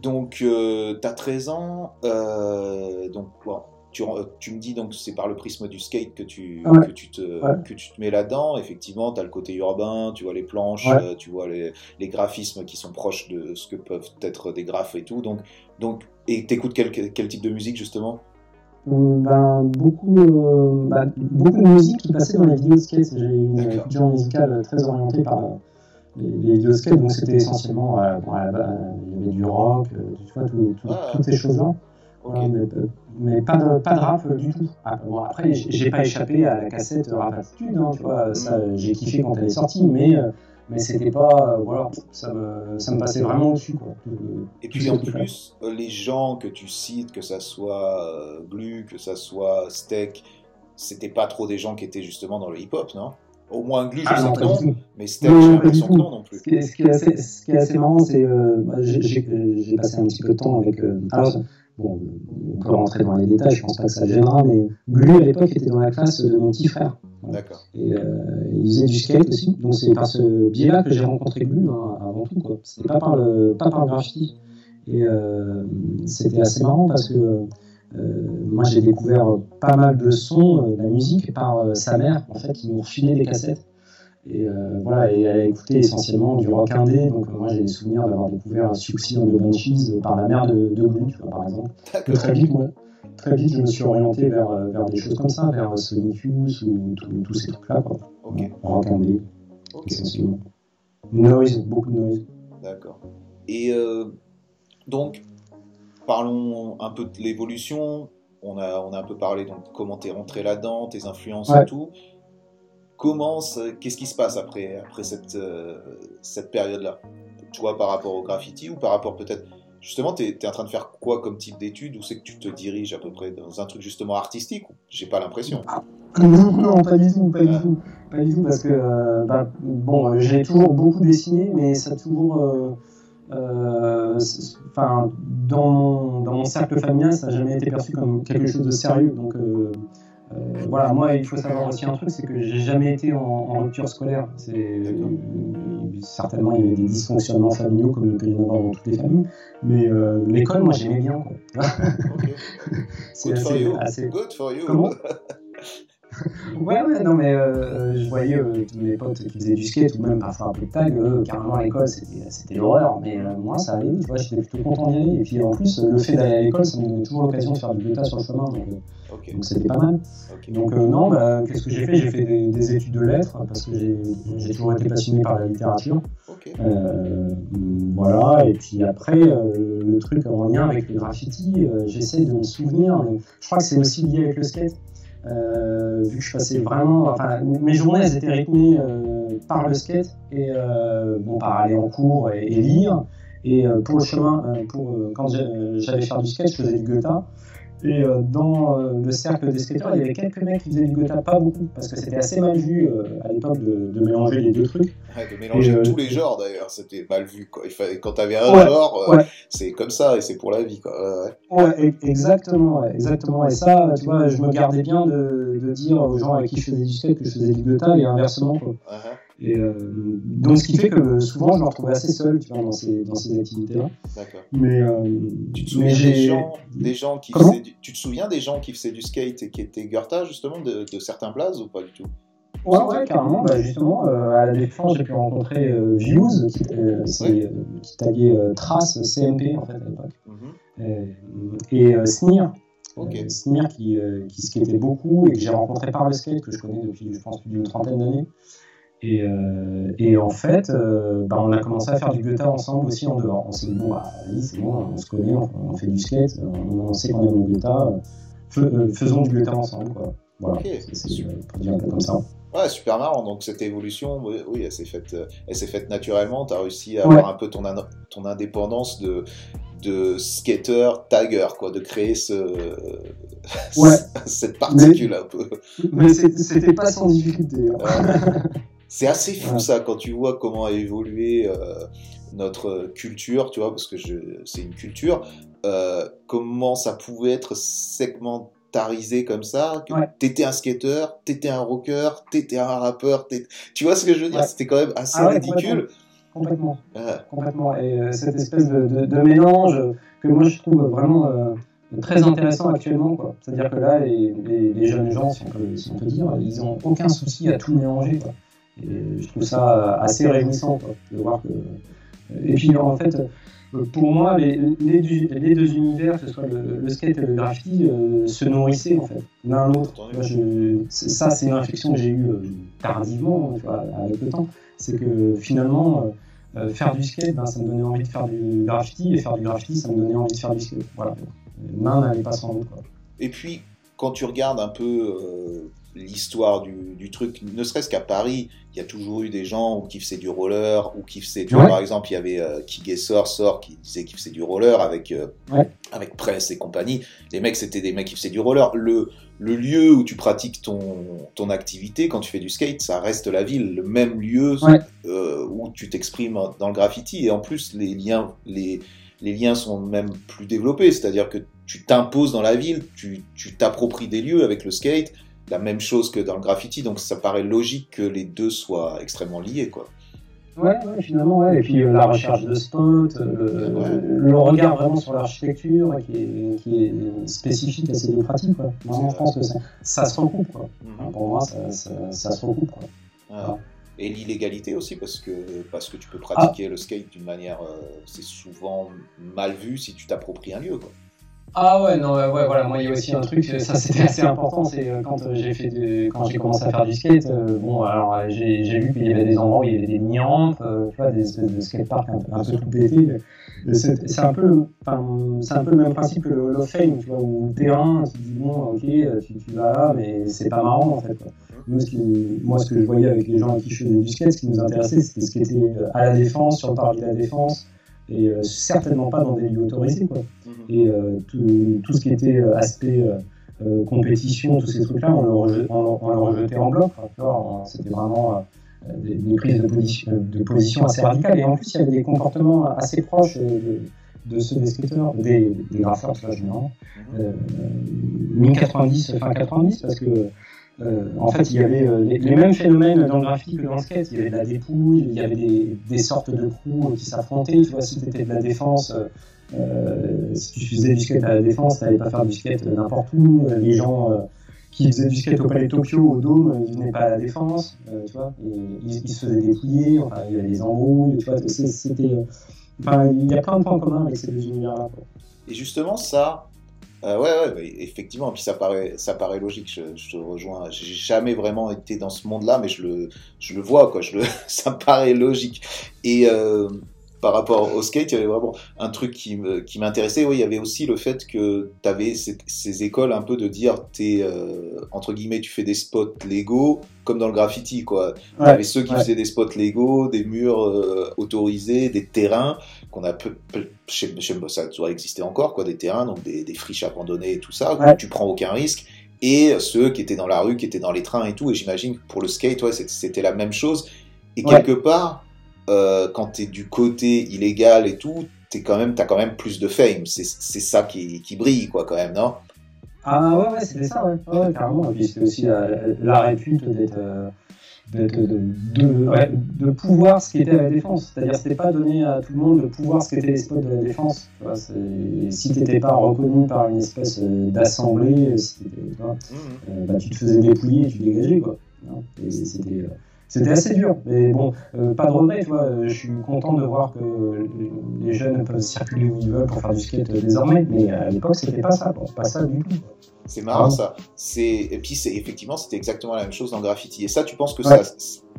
donc euh, t'as 13 ans. donc, bon, tu, me dis donc c'est par le prisme du skate que tu, que tu, te, que tu te mets là-dedans. Effectivement, tu as le côté urbain, tu vois les planches, euh, tu vois les, les, graphismes qui sont proches de ce que peuvent être des graphes et tout. Donc, donc, et t'écoutes quel, quel type de musique justement? Ben, beaucoup, euh, bah, beaucoup de musique qui passait dans les vidéos de skate. J'ai une culture musicale très orientée par les, vidéos de skate, donc c'était essentiellement, euh, il y avait du rock, tu vois, ah. toutes ces choses-là mais, pas, de, pas de rap du tout. Ah, bon, après, j'ai pas échappé à la cassette rap attitude, hein, tu vois, ça, j'ai kiffé quand elle est sortie, mais, euh, mais c'était pas, euh, voilà, ça me, ça me passait vraiment dessus, quoi. Et puis en plus, euh, les gens que tu cites, que ça soit Glu, que ça soit Steak, c'était pas trop des gens qui étaient justement dans le hip-hop, non? Au moins Glu, je ah, sais que non, mais Steak, j'ai l'impression que non non plus. Ce qui est, ce qui est assez, ce qui est assez marrant, c'est euh, j'ai passé un petit peu de temps avec. Euh, alors, bon, on peut rentrer dans les détails, je pense pas que ça gênera, mais Glu à l'époque était dans la classe de mon petit frère. D'accord. Et euh, il faisait du skate aussi, donc c'est par ce biais-là que j'ai rencontré Glu hein, avant tout. Quoi. C'était pas par le pas par le graffiti. Et euh, c'était assez marrant parce que euh, moi j'ai découvert pas mal de sons, de la musique par sa mère en fait, qui nous refilait des cassettes. Et voilà, et elle a écouté essentiellement du rock indé. Donc moi j'ai des souvenirs d'avoir découvert Succès de Banshees par la mère de, de Glu, par exemple. Que très vite, moi, très vite, je me suis orienté vers, vers des choses comme ça, vers Sonic Youth ou tous ces trucs-là. Quoi. Ok. Rock indé, essentiellement. Noise, beaucoup de noise. D'accord. Et euh, donc, parlons un peu de l'évolution. On a, on a un peu parlé donc comment t'es rentré là-dedans, tes influences et tout. Comment, qu'est-ce qui se passe après, après cette, euh, cette période-là? Tu vois, par rapport au graffiti ou par rapport peut-être Justement, tu es, en train de faire quoi comme type d'études Où c'est que tu te diriges à peu près Dans un truc justement artistique J'ai pas l'impression? Ah, non, pas du tout, pas du tout. Pas du tout, parce que, euh, bah, bon, euh, j'ai toujours beaucoup dessiné, mais ça a toujours. Euh, enfin, dans, mon, dans mon cercle familial, ça n'a jamais été perçu comme quelque chose de sérieux. Donc, euh, voilà, moi, il faut savoir aussi un truc, c'est que j'ai jamais été en, rupture scolaire. certainement, il y avait des dysfonctionnements familiaux comme il peut y en avoir dans toutes les familles, mais euh, l'école, moi, j'aimais bien. C'est assez, assez, Good for you. Comment? ouais, ouais, non, mais euh, je voyais euh, tous mes potes qui faisaient du skate ou même parfois un peu de tag, carrément à l'école, c'était l'horreur. Mais euh, moi, ça allait vite, j'étais plutôt content d'y aller. Et puis en plus, le fait d'aller à l'école, ça me donnait toujours l'occasion de faire du bêta sur le chemin, donc c'était pas mal. Donc non, bah, qu'est-ce que j'ai fait? J'ai fait des, études de lettres parce que j'ai toujours été passionné par la littérature. voilà, et puis après, le truc en lien avec le graffiti, j'essaie de me souvenir, mais je crois que c'est aussi lié avec le skate. Euh, vu que je passais vraiment, enfin, mes journées elles étaient rythmées euh, par le skate et euh, bon, par aller en cours et, lire. Et pour le chemin, pour, quand j'allais faire du skate, je faisais du Goethe. Et euh, dans euh, le cercle des skateurs, il y avait quelques mecs qui faisaient du gotha, pas beaucoup, parce que c'était assez mal vu euh, à l'époque de, de, mélanger les deux trucs. Ouais, de mélanger et, tous les genres d'ailleurs, c'était mal vu. Quoi. Il fallait, quand t'avais un ouais, genre, ouais. c'est comme ça et c'est pour la vie. Quoi. Ouais, exactement, exactement. Et ça, tu vois, je me gardais bien de, de, dire aux gens avec qui je faisais du skate que je faisais du gotha et inversement. Quoi. Uh -huh. Et euh, donc, ce qui fait que souvent, je me retrouvais assez seul tu vois, dans ces, dans ces activités-là. D'accord. Mais, euh, tu te souviens des gens, des gens qui faisaient du, tu te souviens des gens qui faisaient du skate et qui étaient Goethe, justement, de, de certains places ou pas du tout? Ouais, ouais, carrément. Bah, justement, euh, à la Défense, j'ai pu rencontrer euh, Views, qui, euh, ouais. qui taguait Trace CMP, en fait, à l'époque. Mm -hmm. Et, et Sneer. Okay. Sneer qui, qui skatait beaucoup et que j'ai rencontré par le skate, que je connais depuis, je pense, plus d'une trentaine d'années. Et, euh, et, en fait, euh, bah, on a commencé à faire du Goethe ensemble aussi en dehors. On s'est dit, bon, bah, c'est bon, on se connaît, on, on, fait du skate, on, on sait qu'on aime le Goethe, faisons du Goethe ensemble. Quoi. Voilà, okay. c'est pour dire un peu comme ça. Ouais, super marrant. Donc cette évolution, oui, elle s'est faite, elle s'est faite naturellement. Tu as réussi à avoir un peu ton, ton indépendance de, de skater tagger, quoi, de créer ce, ouais. cette particule mais, un peu. Mais c'était pas sans difficulté. Hein. C'est assez fou ouais. ça quand tu vois comment a évolué euh, notre culture, tu vois, parce que c'est une culture. Euh, comment ça pouvait être segmentarisé comme ça que ouais. T'étais un skater, t'étais un rocker, t'étais un rappeur. Tu vois ce que je veux dire? C'était quand même assez ah ridicule. Complètement. complètement. Et euh, cette espèce de, de, de, mélange que moi je trouve vraiment très intéressant actuellement. C'est-à-dire que là, les, les, les, jeunes gens, si on, peut, si on peut dire, ils n'ont aucun souci à tout mélanger. Quoi. Et je trouve ça assez réjouissant quoi, de voir que. Et puis en fait, pour moi, les, les, les deux univers, que ce soit le, le skate et le graffiti, euh, se nourrissaient en fait, l'un l'autre. Ça, c'est une réflexion que j'ai eue euh, tardivement, tu vois, avec le temps. C'est que finalement, euh, faire du skate, ben, ça me donnait envie de faire du graffiti, et faire du graffiti, ça me donnait envie de faire du skate. Voilà. L'un n'allait pas sans l'autre. Et puis, quand tu regardes un peu l'histoire du, du, truc, ne serait-ce qu'à Paris, il y a toujours eu des gens qui faisaient du roller ou qui faisaient, tu ouais. par exemple, il y avait euh, Kigessor, Sor, qui disait qu'il faisait du roller avec, euh, ouais. avec Press et compagnie. Les mecs, c'était des mecs qui faisaient du roller. Le, le lieu où tu pratiques ton, ton activité quand tu fais du skate, ça reste la ville, le même lieu ouais. euh, où tu t'exprimes dans le graffiti. Et en plus, les liens, les, les liens sont même plus développés, c'est-à-dire que tu t'imposes dans la ville, tu t'appropries des lieux avec le skate la même chose que dans le graffiti, donc ça paraît logique que les deux soient extrêmement liés, quoi. Ouais, ouais finalement, ouais. Et puis euh, la recherche de spots, euh, ouais. le regard vraiment sur l'architecture qui est, qui est, spécifique à ces deux pratiques, quoi. Vraiment, je pense que ça, ça se recoupe, quoi. Mm -hmm. Pour moi, ça, ça, ça se recoupe, quoi. Ah. Et l'illégalité aussi, parce que, parce que tu peux pratiquer ah. le skate d'une manière. Euh, c'est souvent mal vu si tu t'appropries un lieu, quoi. Ah ouais, non, ouais, voilà, moi il y a aussi un truc, ça c'était assez important, c'est euh, quand euh, j'ai fait de, quand j'ai commencé à faire du skate, euh, bon, alors j'ai, vu qu'il y avait des endroits où il y avait des mini-rampes, euh, tu vois, des espèces de skateparks un, un, peu tout pétés. C'est, un peu, c'est un peu le même principe que le Hall of Fame, tu vois, où le terrain, tu dis bon, ok, tu, tu vas là, mais c'est pas marrant en fait. Quoi. Nous, ce qui, moi, ce que je voyais avec les gens qui je faisais du skate, ce qui nous intéressait, c'était ce qui était à la défense, sur le parc de la défense et euh, certainement pas dans des lieux autorisés. Quoi. Mmh. Et euh, tout, tout, ce qui était euh, aspect euh, compétition, tous ces trucs-là, on, on, le rejetait en bloc. C'était vraiment des, des, prises de position, de position assez radicales. Et en plus, il y avait des comportements assez proches de, de ceux des skateurs, des, des graffeurs, tu vois, généralement. Euh, mi-90, fin 90, parce que euh, en fait, il y avait euh, les, les, mêmes phénomènes dans le graffiti que dans le skate. Il y avait de la dépouille, il y avait des, des sortes de crews qui s'affrontaient. Tu vois, si tu étais de la défense, euh, si tu faisais du skate à la défense, tu n'allais pas faire du skate n'importe où. Les gens euh, qui faisaient du skate au Palais de Tokyo, au Dôme, ils venaient pas à la défense. Euh, tu vois, et ils, ils, se faisaient dépouiller. Enfin, il y avait des embrouilles. Tu vois, c'était. Enfin, il y a plein de points communs avec ces deux univers-là. Et justement, ça, euh, ouais, ouais, effectivement. Puis ça paraît, ça paraît logique. Je, je te rejoins. J'ai jamais vraiment été dans ce monde-là, mais je le, je le vois, quoi. Je le, ça paraît logique. Et euh, par rapport au skate, il y avait vraiment un truc qui me, qui m'intéressait. Oui, il y avait aussi le fait que tu avais ces, ces, écoles un peu de dire, t'es euh, entre guillemets, tu fais des spots Lego, comme dans le graffiti, quoi. Ouais, tu avais ceux qui ouais. faisaient des spots Lego, des murs euh, autorisés, des terrains qu'on a peu, peu chez, chez- ça doit exister encore, quoi, des terrains, donc des, des friches abandonnées et tout ça, où tu prends aucun risque. Et ceux qui étaient dans la rue, qui étaient dans les trains et tout. Et j'imagine que pour le skate, ouais, c'était la même chose. Et Ouais. quelque part, euh, quand tu es du côté illégal et tout, t'es quand même, t'as quand même plus de fame. C'est ça qui, qui brille, quoi, quand même, non? Ah ouais, ouais, c'était ça, ouais. Ouais, carrément. Et puis c'était aussi la, la répute d'être. euh, de, de, ouais, de pouvoir ce qu'était la défense. C'est-à-dire c'était pas donné à tout le monde de pouvoir ce qu'étaient les spots de la défense. Tu vois, si t'étais pas reconnu par une espèce euh, d'assemblée, si tu vois, euh, bah, tu te faisais dépouiller et tu dégageais quoi. C'était euh, c'était assez dur, mais bon, euh, pas de regret, tu vois. euh, Je suis content de voir que les jeunes peuvent circuler où ils veulent pour faire du skate euh, désormais, mais à l'époque c'était pas ça, pas ça du tout. C'est marrant Ah. ça. C'est et puis c'est effectivement c'était exactement la même chose dans le graffiti. Et ça, tu penses que Ouais. ça,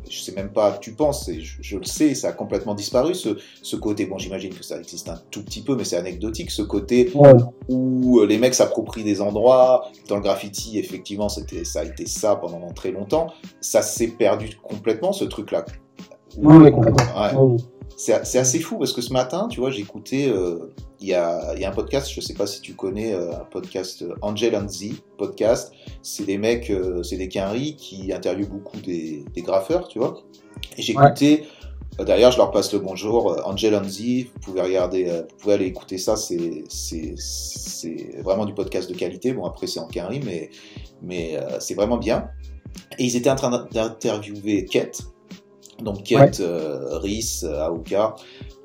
je sais même pas. Tu penses, et je, je le sais, ça a complètement disparu ce, ce côté. Bon, j'imagine que ça existe un tout petit peu, mais c'est anecdotique. Ce côté Ouais, où euh, les mecs s'approprient des endroits. Dans le graffiti, effectivement, c'était ça a été ça pendant très longtemps. Ça s'est perdu complètement ce truc-là. ouais, ouais, complètement. C'est assez fou parce que ce matin, tu vois, écouté, euh, il y, a, il y a un podcast, je sais pas si tu connais, euh, un podcast euh, Angel and Z podcast. C'est des mecs, euh, c'est des quinries qui interviewent beaucoup des, des graffeurs, tu vois. Et j'ai Ouais. écouté, euh, d'ailleurs, je leur passe le bonjour, Angel and Z, vous pouvez regarder, vous pouvez aller écouter ça, c'est vraiment du podcast de qualité. Bon, après, c'est en quinrie, mais, mais c'est vraiment bien. Et ils étaient en train d'interviewer Kate, donc Kate euh, Rhys euh, Aoka,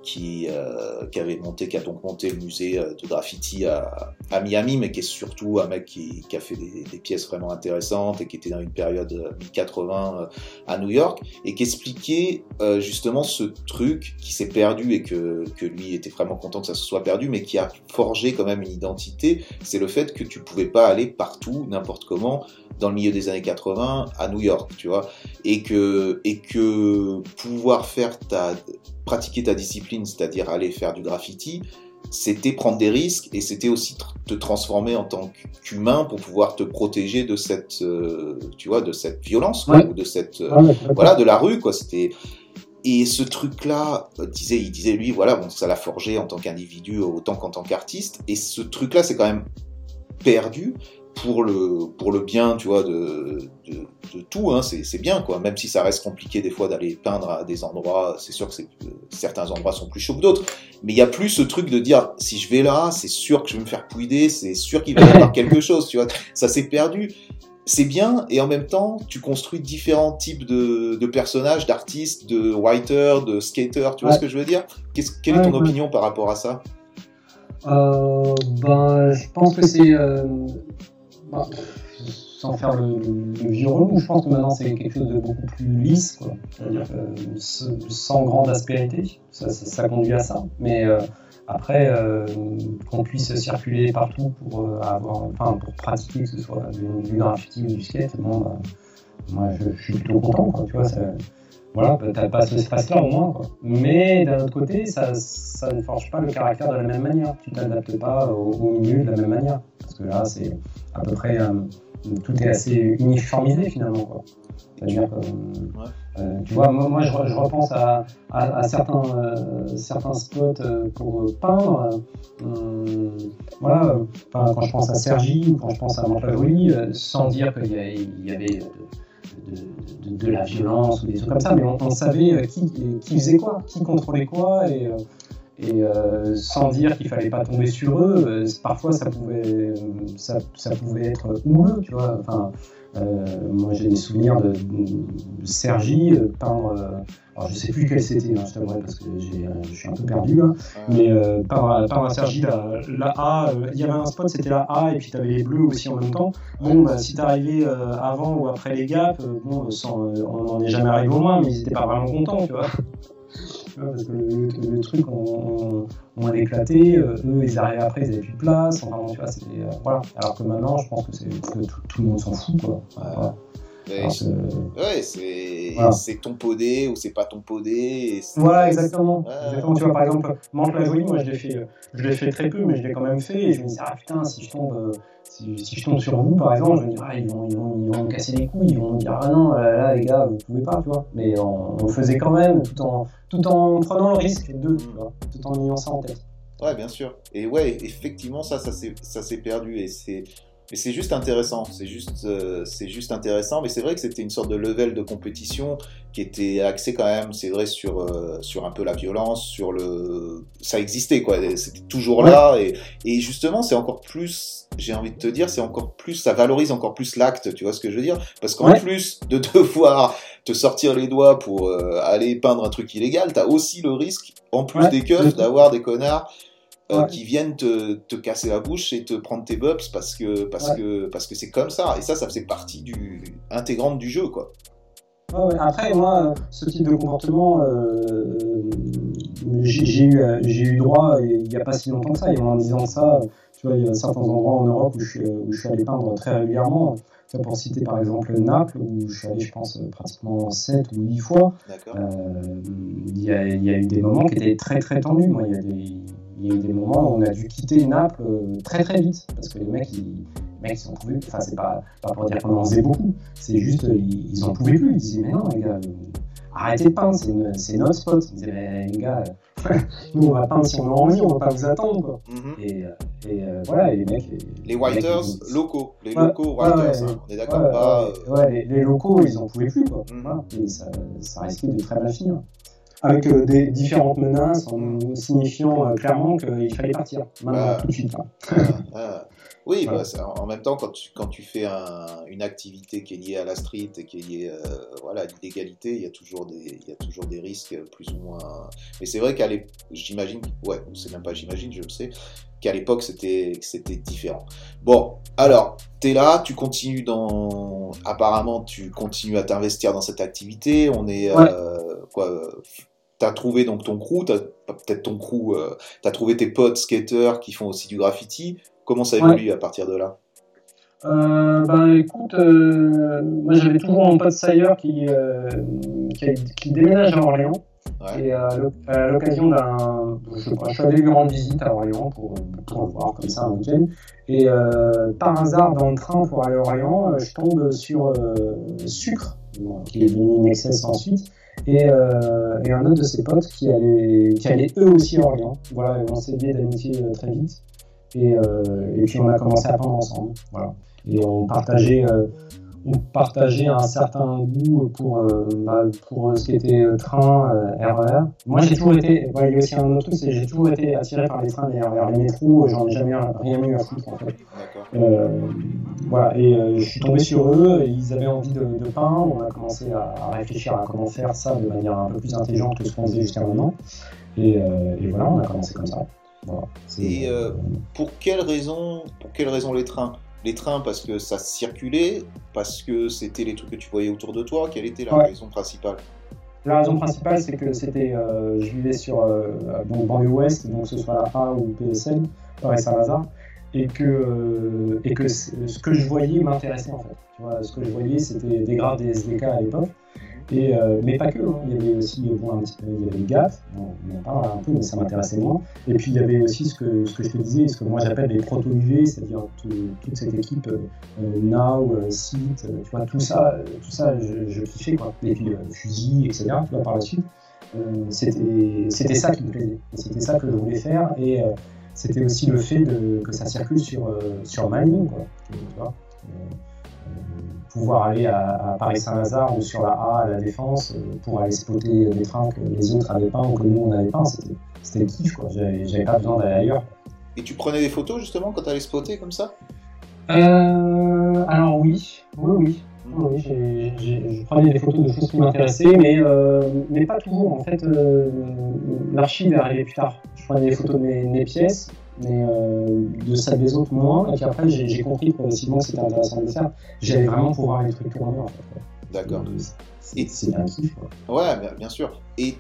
qui, euh, qui avait monté, qui a donc monté le musée euh, de graffiti à, à Miami, mais qui est surtout un mec qui, qui a fait des, des pièces vraiment intéressantes et qui était dans une période euh, mi-80 euh, à New York, et qui expliquait euh, justement ce truc qui s'est perdu et que, que lui était vraiment content que ça se soit perdu, mais qui a forgé quand même une identité, c'est le fait que tu pouvais pas aller partout, n'importe comment, dans le milieu des années 80 à New York, tu vois, et que, et que pouvoir faire ta, pratiquer ta discipline, c'est-à-dire aller faire du graffiti, c'était prendre des risques et c'était aussi te transformer en tant qu'humain pour pouvoir te protéger de cette, euh, tu vois, de cette violence, quoi, Ouais. ou de cette, euh, Ouais, voilà, de la rue, quoi. C'était et ce truc-là, euh, disait, il disait lui, voilà, bon, ça l'a forgé en tant qu'individu autant qu'en tant qu'artiste. Et ce truc-là, c'est quand même perdu pour le pour le bien, tu vois, de de, de tout. Hein, c'est bien, quoi. Même si ça reste compliqué des fois d'aller peindre à des endroits, c'est sûr que euh, certains endroits sont plus chauds que d'autres. Mais il y a plus ce truc de dire, si je vais là, c'est sûr que je vais me faire pouider, c'est sûr qu'il va y avoir quelque chose, tu vois. Ça s'est perdu c'est bien et en même temps tu construis différents types de, de personnages, d'artistes, de writers, de skaters, tu vois Ouais. ce que je veux dire? Qu'est-ce- Quelle est ton ouais. opinion par rapport à ça? Euh, ben, je pense que c'est. euh, sans faire le, le vieux relou, je pense que maintenant c'est quelque chose de beaucoup plus lisse, quoi. S- sans grande aspérité, ça, ça, ça conduit à ça. Mais euh, après, euh, qu'on puisse circuler partout pour euh, avoir, enfin, pour pratiquer, que ce soit du, du graffiti ou du skate, bon, ben, moi je, je suis plutôt content, quoi. Tu vois, ça, voilà, t'as pas ce espace-là au moins. Quoi. Mais d'un autre côté, ça, ça ne forge pas le caractère de la même manière. Tu t'adaptes pas au, au milieu de la même manière. Parce que là, c'est à peu près. euh, tout est assez uniformisé finalement. quoi. C'est-à-dire que. euh, tu vois, moi, moi, je, re- je repense à, à- à certains, euh, certains spots euh, pour peindre. voilà, quand je pense à Sergi ou quand je pense à euh, sans dire qu'il y, y avait de, la violence ou des trucs comme ça, mais on, savait euh, qui, faisait quoi, qui contrôlait quoi, et, euh, euh, sans dire qu'il fallait pas tomber sur eux, parfois ça pouvait, ça, pouvait être houleux, tu vois. Enfin, moi j'ai des souvenirs de, de Sergi euh, peindre. euh, alors je sais plus quel c'était, hein, je t'avouerai parce que euh, je suis un peu perdu là. Mais euh, peindre, peindre à Sergi la, la A, euh, il y avait un spot, c'était la A, et puis tu avais les bleus aussi en même temps. Bon, bah, si t'arrivais euh, avant ou après les gaps, euh, bon, sans, euh, on n'en est jamais arrivé au moins, mais ils étaient pas vraiment contents, tu vois. Tu vois, parce que le, le- le truc, on, a éclaté, euh, eux, ils arrivaient après, ils avaient plus de place, enfin, tu vois, euh, voilà. Alors que maintenant, je pense que, que tout, tout le monde s'en fout, quoi. Voilà. Ouais, c'est Voilà. c'est ton podé ou c'est pas ton podé. Voilà, exactement. Exactement. Tu vois, par exemple, Manque la jolie, moi, je l'ai fait, euh, je fait très peu, mais je l'ai quand même fait. Et je me dis, ah putain, si je tombe, euh, si, si je tombe sur vous, par exemple, je me dis, ah, ils vont, ils vont, ils vont me casser les couilles, ils vont me dire, ah non, là, là, les gars, vous pouvez pas, tu vois. Mais on, on le faisait quand même, tout en, tout en prenant le risque de, tu vois, tout en ayant ça en tête. Ouais, bien sûr. Et ouais, effectivement, ça, ça s'est perdu et c'est. Mais c'est juste intéressant, c'est juste, euh, c'est juste intéressant, mais c'est vrai que c'était une sorte de level de compétition qui était axé quand même, c'est vrai, sur, euh, sur un peu la violence, sur le... Ça existait, quoi, c'était toujours là, et, et justement, c'est encore plus, j'ai envie de te dire, c'est encore plus, ça valorise encore plus l'acte, tu vois ce que je veux dire? Parce qu'en Ouais. plus de devoir te sortir les doigts pour euh, aller peindre un truc illégal, t'as aussi le risque, en plus Ouais, des keufs, d'avoir des connards euh, Ouais. qui viennent te, te casser la bouche et te prendre tes bubs parce que parce Ouais. que parce que c'est comme ça et ça ça faisait partie du intégrante du jeu quoi. Ouais. Après, moi, euh, ce type de comportement, euh, j'ai eu, euh, j'ai eu droit il n'y a pas si longtemps que ça, y 10 ans que ça. Tu vois, il y a certains endroits en Europe où je suis, où je suis allé peindre très régulièrement. Pour citer par exemple Naples, où je suis allé, je pense, pratiquement 7 ou 8 fois. Euh, Il y, a, il y a eu des moments qui étaient très très tendus. Moi, il y a des, il y a eu des moments où on a dû quitter Naples euh, très très vite parce que les mecs, ils, les mecs, ils en pouvaient plus. Enfin, c'est pas, pas pour dire qu'on en faisait beaucoup. C'est juste, euh, ils, ils en pouvaient plus. Ils disaient, mais non, les gars, euh, arrêtez de peindre, c'est notre spot. Ils disaient, mais les gars, nous, on va peindre si on a envie, on va pas vous attendre. Quoi. Mhm. Et, et euh, voilà, et les mecs. Les mecs, Whiters ils- locaux, les Ouais, locaux Whiters, ouais, hein, on est d'accord Ouais, pas. les, les locaux, ils en pouvaient plus, quoi. Mhm. Voilà, et ça, ça risquait de très mal finir. Avec euh, des différentes menaces en signifiant euh, clairement qu'il fallait partir. Maintenant, Bah. tout de suite. ah. Oui, Voilà. bah, en même temps, quand tu, quand tu fais un- une activité qui est liée à la street et qui est liée euh, voilà, à l'illégalité, il y, a toujours des- il y a toujours des risques plus ou moins. Mais c'est vrai qu'à l'époque, j'imagine, ouais, c'est même pas j'imagine, je le sais, qu'à l'époque c'était c'était différent. Bon, alors, tu es là, tu continues dans. Apparemment, tu continues à t'investir dans cette activité. On est. Ouais. euh, quoi T'as trouvé donc ton crew, t'as peut-être ton crew, euh, t'as trouvé tes potes skateurs qui font aussi du graffiti. Comment ça Ouais. évolue à partir de là? Euh, ben écoute, euh, moi j'avais toujours mon pote Sayer qui, qui, qui déménage à Orléans. Ouais. Et à l'oc- à l'occasion d'un. Je, sais pas, je suis allé lui rendre visite à Orléans pour, pour le voir comme ça un week-end. Et par hasard, dans le train pour aller à Orléans, je tombe sur Sucre, qui est devenu Nexus ensuite, et, euh, et un autre de ses potes qui allait, qui allait eux aussi à Orléans. Voilà, et on s'est liés d'amitié euh, très vite. Et, euh, et puis on a commencé à peindre ensemble. Voilà. Et on partageait, on partageait un certain goût pour, euh, bah, pour ce qui était euh, train, euh, RER. Moi j'ai toujours été, ouais, il y a aussi un autre truc, c'est j'ai toujours été attiré par les trains, les RER, les métros, j'en ai jamais rien eu à foutre en fait. Euh, voilà, et euh, je suis tombé sur eux, et ils avaient envie de, de peindre, on a commencé à, à réfléchir à comment faire ça de manière un peu plus intelligente que ce qu'on faisait jusqu'à maintenant. Et, euh, et voilà, on a commencé comme ça. Voilà. Et, euh, Pour quelles raisons, pour quelles raisons les trains? Les trains parce que ça circulait, parce que c'était les trucs que tu voyais autour de toi. Quelle était la Ouais. raison principale? La raison principale, c'est que c'était, euh, je vivais sur euh, banlieue ouest, donc que ce soit la A ou PSL, Paris Saint-Lazare, et que, euh, et que ce que je voyais m'intéressait en fait. Tu vois, ce que je voyais, c'était des graphes des SDK à l'époque, euh, mais pas que. hein. Il y avait aussi bon, il y avait le GAF, bon, on en parle un peu, mais ça m'intéressait moins. Et puis il y avait aussi ce que, ce que je te disais, ce que moi j'appelle les proto-UV, c'est-à-dire tout- toute cette équipe euh, Now, euh, Site, euh, tu vois, tout ça, tout ça, je, je kiffais quoi. Et puis fusil, etc. Tu par la suite, c'était ça qui me plaisait. C'était ça que je voulais faire. Et c'était aussi le fait que ça circule sur sur vois. Pouvoir aller à, à Paris-Saint-Lazare ou sur la A à la Défense euh, pour aller spotter des trains que les autres avaient pas ou que nous on n'avait pas, c'était c'était le kiff quoi. J'avais pas besoin d'aller ailleurs. Et tu prenais des photos justement quand tu allais spotter comme ça? Euh, alors oui, oui, oui. Oui, je prenais des photos de choses qui m'intéressaient, mais, euh, mais pas toujours. En fait, euh, l'archive est arrivée plus tard. Je prenais des photos de mes, mes pièces, mais euh, de celles des autres moins. Et puis après, j'ai compris progressivement que c'était intéressant de le faire. J'allais vraiment pouvoir les trucs tourner en fait. D'accord. C'est- un kiff. Quoi. Ouais, bien, sûr. Et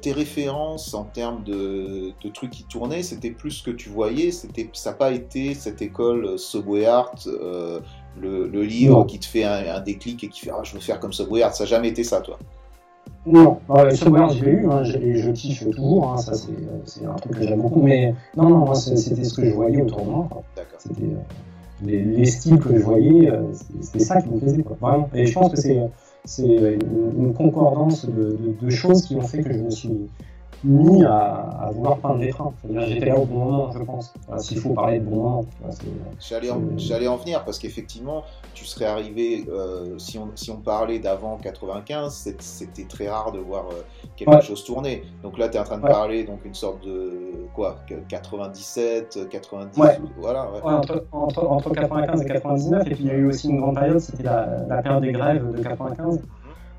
tes références en termes de, de trucs qui tournaient, c'était plus ce que tu voyais. C'était, ça n'a pas été cette école euh, Subway Art euh, le, le livre qui te fait un, un, déclic et qui fait ah, je veux faire comme Subway Art. Ça n'a jamais été ça, toi? Non, euh, Subway Art, je l'ai eu, hein, et je kiffe toujours, hein, ça c'est un truc que j'aime beaucoup, mais non, non, moi c'était ce que je voyais autour de moi. C'était euh, les, les, styles que je voyais, euh, c'était ça qui me plaisait, quoi, vraiment. Et je pense que c'est une, une, concordance de, de, de, choses qui ont fait que je me suis mis à, à, vouloir peindre des trains. J'étais là au bon moment, je pense. S'il faut parler de bon moment. J'allais en, en, venir parce qu'effectivement, tu serais arrivé, euh, si, on, si on parlait d'avant 95, c'était très rare de voir euh, quelque ouais. chose tourner. Donc là, tu es en train de ouais. parler donc une sorte de quoi 97, 90, ouais. voilà. Entre, entre, entre, 95 et 99, et puis il y a eu aussi une grande période, c'était la, la période des grèves de 95.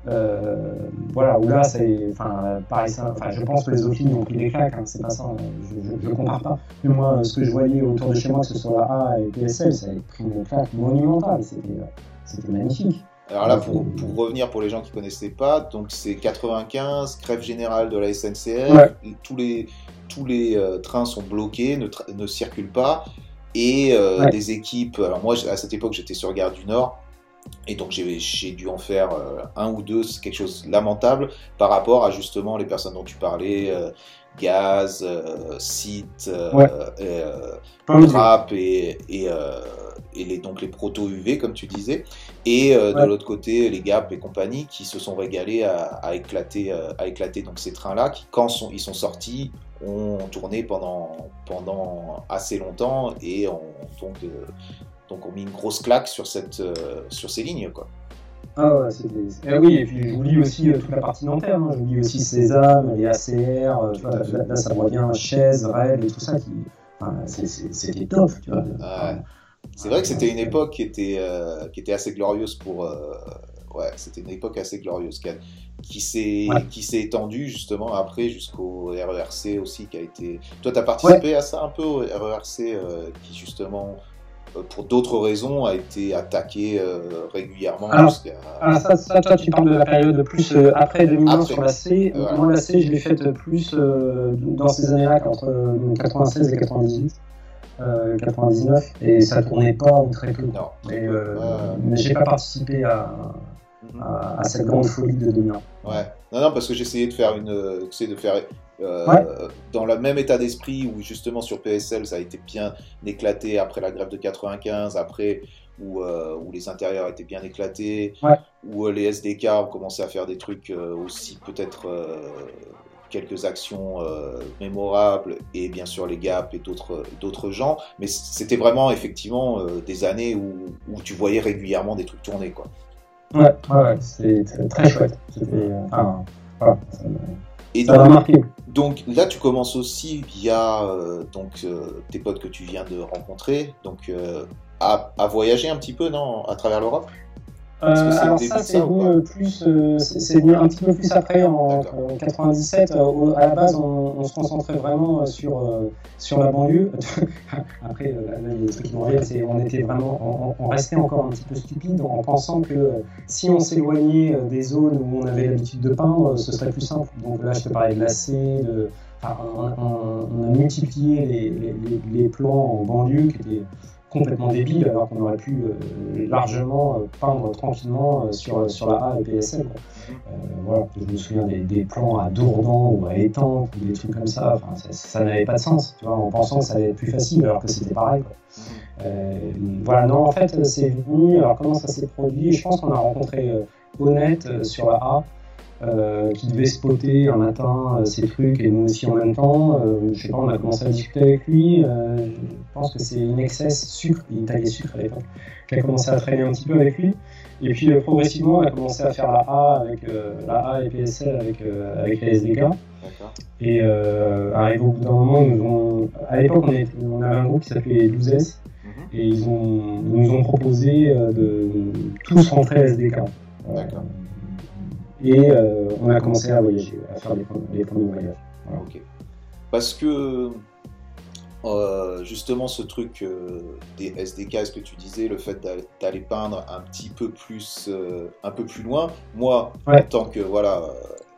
Euh, voilà, où là, c'est, enfin, pareil, enfin, je pense que les autres ont pris des claques, hein, c'est pas ça, je, ne compare pas. Mais moi, ce que je voyais autour de chez moi, que ce soit A et PSL, ça avait pris une claque monumentale, c'était magnifique. Alors là, pour, pour, revenir pour les gens qui ne connaissaient pas, donc c'est 95, crève générale de la SNCF, ouais. tous les, tous les euh, trains sont bloqués, ne, ne circulent pas, et euh, ouais. des équipes, alors moi à cette époque j'étais sur Gare du Nord, et donc j'ai dû en faire euh, un ou deux, c'est quelque chose de lamentable par rapport à justement les personnes dont tu parlais, euh, gaz, euh, site, ouais. rap et, et, et, les, donc les proto-UV comme tu disais. Et de l'autre côté, les GAP et compagnie qui se sont régalés à, à éclater, à éclater donc ces trains-là qui, quand sont, ils sont sortis, ont tourné pendant, pendant assez longtemps et ont donc donc on met une grosse claque sur, cette, euh, sur ces lignes. Quoi. Ah ouais, c'était. Eh oui, et puis j'oublie aussi euh, toute la partie Nanterre, hein. j'oublie aussi Sésame, les ACR, euh, tu vois, là, là, ça revient chaise, rêve et tout ça, qui... Enfin, c'était top, tu vois. Ah, c'est vrai que c'était une époque qui était, qui était assez glorieuse pour. Ouais, c'était une époque assez glorieuse qui, qui s'est ouais. étendue justement après jusqu'au RERC aussi qui a été. Toi, tu as participé à ça un peu au RERC qui justement pour d'autres raisons, a été attaqué euh, régulièrement. Alors, alors ça, ça, toi, tu parles de la période plus euh, après 2001 après. sur la C. Moi, la C, je l'ai faite plus euh, dans ces années-là, entre 96 et 98. 99 et ça tournait pas ou très peu. Non. Et, mais j'ai pas participé à, à, à, cette grande folie de 2001. Ouais. Non, non, parce que j'essayais de faire une, de faire euh, ouais. dans le même état d'esprit où justement sur PSL ça a été bien éclaté après la grève de 95, après où, euh, où les intérieurs étaient bien éclatés, ouais. où euh, les SDK ont commencé à faire des trucs euh, aussi peut-être euh, quelques actions euh, mémorables et bien sûr les GAP et d'autres d'autres gens, mais c'était vraiment effectivement des années où, où tu voyais régulièrement des trucs tourner quoi. Ouais, ouais, c'est très chouette. Enfin, voilà, et donc, donc, là, tu commences aussi via euh, donc, euh, tes potes que tu viens de rencontrer, donc euh, à, à, voyager un petit peu, non, à travers l'Europe? Alors ça, c'est venu plus, euh, c'est venu un petit peu plus après, en, en 97. Euh, à la base, on, on, se concentrait vraiment sur sur la banlieue. après, là, des trucs qui c'est on était vraiment, on, on, restait encore un petit peu stupide en pensant que si on s'éloignait des zones où on avait l'habitude de peindre, ce serait plus simple. Donc là, je te parlais de la C, de, enfin, on, on, a multiplié les, les, les, plans en banlieue qui étaient complètement débile alors qu'on aurait pu euh, largement euh, peindre tranquillement euh, sur, sur la A et PSL. Je me souviens des, plans à Dourdan ou à Étampes ou des trucs comme ça. Ça, n'avait pas de sens, tu en pensant que ça allait être plus facile alors que c'était pareil. Voilà, non, en fait, c'est venu. Alors, comment ça s'est produit Je pense qu'on a rencontré Honnête sur la A. Euh, qui devait spotter un matin euh, ces trucs et nous aussi en même temps. Euh, je sais pas, on a commencé à discuter avec lui. Euh, je pense que c'est une excess sucre, il taillait sucre à l'époque, qui a commencé à traîner un petit peu avec lui. Et puis progressivement, on a commencé à faire la A avec la A et PSL avec avec la SDK. Et arrivé au bout d'un moment, nous ont, à l'époque, on, on, avait un groupe qui s'appelait 12S. Mhm. Et ils, ont, ils nous ont proposé de tous rentrer à SDK. D'accord et euh, on a commencé à voyager, à faire les, les premiers voyages. Voilà. Parce que euh, justement ce truc euh, des SDK, ce que tu disais, le fait d'aller peindre un petit peu plus, un peu plus loin. Moi, ouais. en tant que voilà,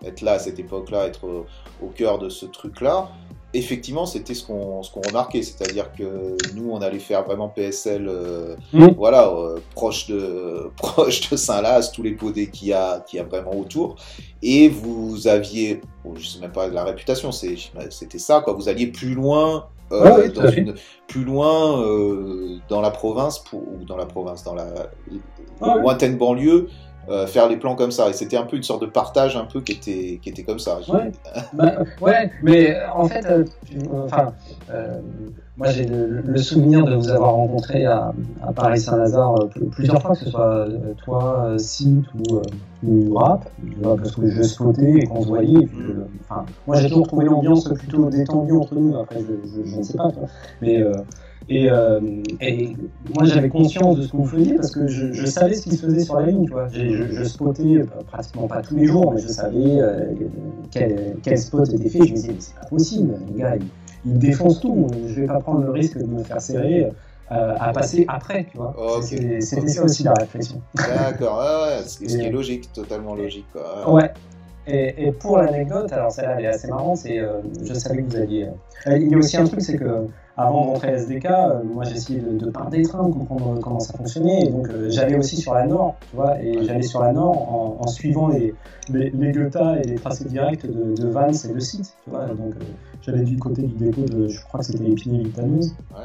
être là à cette époque-là, être au, au, cœur de ce truc-là, effectivement, c'était ce qu'on ce qu'on remarquait, c'est-à-dire que nous, on allait faire vraiment PSL, euh, Mm. voilà, euh, proche de proche de Saint-Laz, tous les podés qu'il y a qu'il y a vraiment autour, et vous aviez, bon, je sais même pas la réputation, c'était ça, quoi. Vous alliez plus loin. euh, dans une, plus loin dans la province pour, ou dans la province dans la Ah lointaine banlieue euh, faire les plans comme ça et c'était un peu une sorte de partage un peu qui était qui était comme ça Ouais. Bah, ouais, mais euh, en fait, euh, enfin, moi j'ai le, le souvenir de vous avoir rencontré à, à Paris-Saint-Lazare euh, pl- plusieurs fois, que ce soit toi, Sint ou, euh, ou Rap, parce que je spotais et qu'on se voyait. et puis, euh, enfin, moi j'ai toujours trouvé l'ambiance plutôt détendue entre nous, après je, je- je ne sais pas, mais. Euh, et, euh, et moi j'avais conscience de ce que vous faisiez parce que je, je savais ce qui se faisait sur la ligne. Tu vois. J'ai- Je, je spottais euh, pratiquement pas tous les jours, mais je savais euh, quel, quel spot était fait. Je me disais, mais c'est pas possible, les gars, ils, ils défoncent tout. Je vais pas prendre le risque de me faire serrer euh, à passer après. Tu vois. C'était c'était ça aussi la réflexion. D'accord, ouais, ouais, ce qui est logique, totalement logique. Quoi. Ouais. Et, et pour l'anecdote, alors celle-là elle est assez marrante, c'est euh, je savais que vous alliez. euh, il y a aussi un truc, c'est que avant de rentrer à SDK, euh, moi j'essayais de, de peindre des trains, de comprendre comment ça fonctionnait. Et donc euh, j'allais aussi sur la Nord, tu vois, et j'allais sur la Nord en, en suivant les, les, et les tracés directs de, de Vance et de Site, tu vois. Donc euh, j'allais du côté du dépôt de, je crois que c'était Épinay-Vitaneuse. Ouais.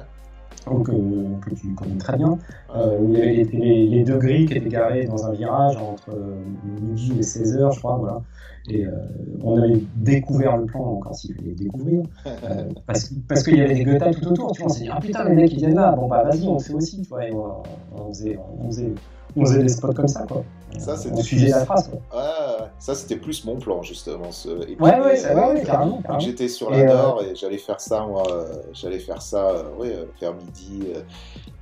Donc, euh, que tu connais très bien, euh, où il y avait les, les- les deux grilles qui étaient garées dans un virage entre euh, midi et 16h, je crois, voilà. Euh, on avait découvert le plan, encore s'il fallait découvrir, euh, parce, qu'il y avait des Goethas tout autour, tu vois, on s'est dit, ah putain, les mecs, ils viennent là, bon bah vas-y, on le fait aussi, tu vois, et on, on faisait, on, faisait, on faisait des spots comme ça, quoi. Ça, on suivait la trace, quoi. Ouais, ouais, ça c'était plus mon plan justement. Ce... Et puis, Ouais, ouais, euh, ça, ouais, ouais, carrément, carrément. J'étais sur Et, la euh, Nord et j'allais faire ça, moi, euh, j'allais faire ça, euh, ouais, euh, vers midi, euh,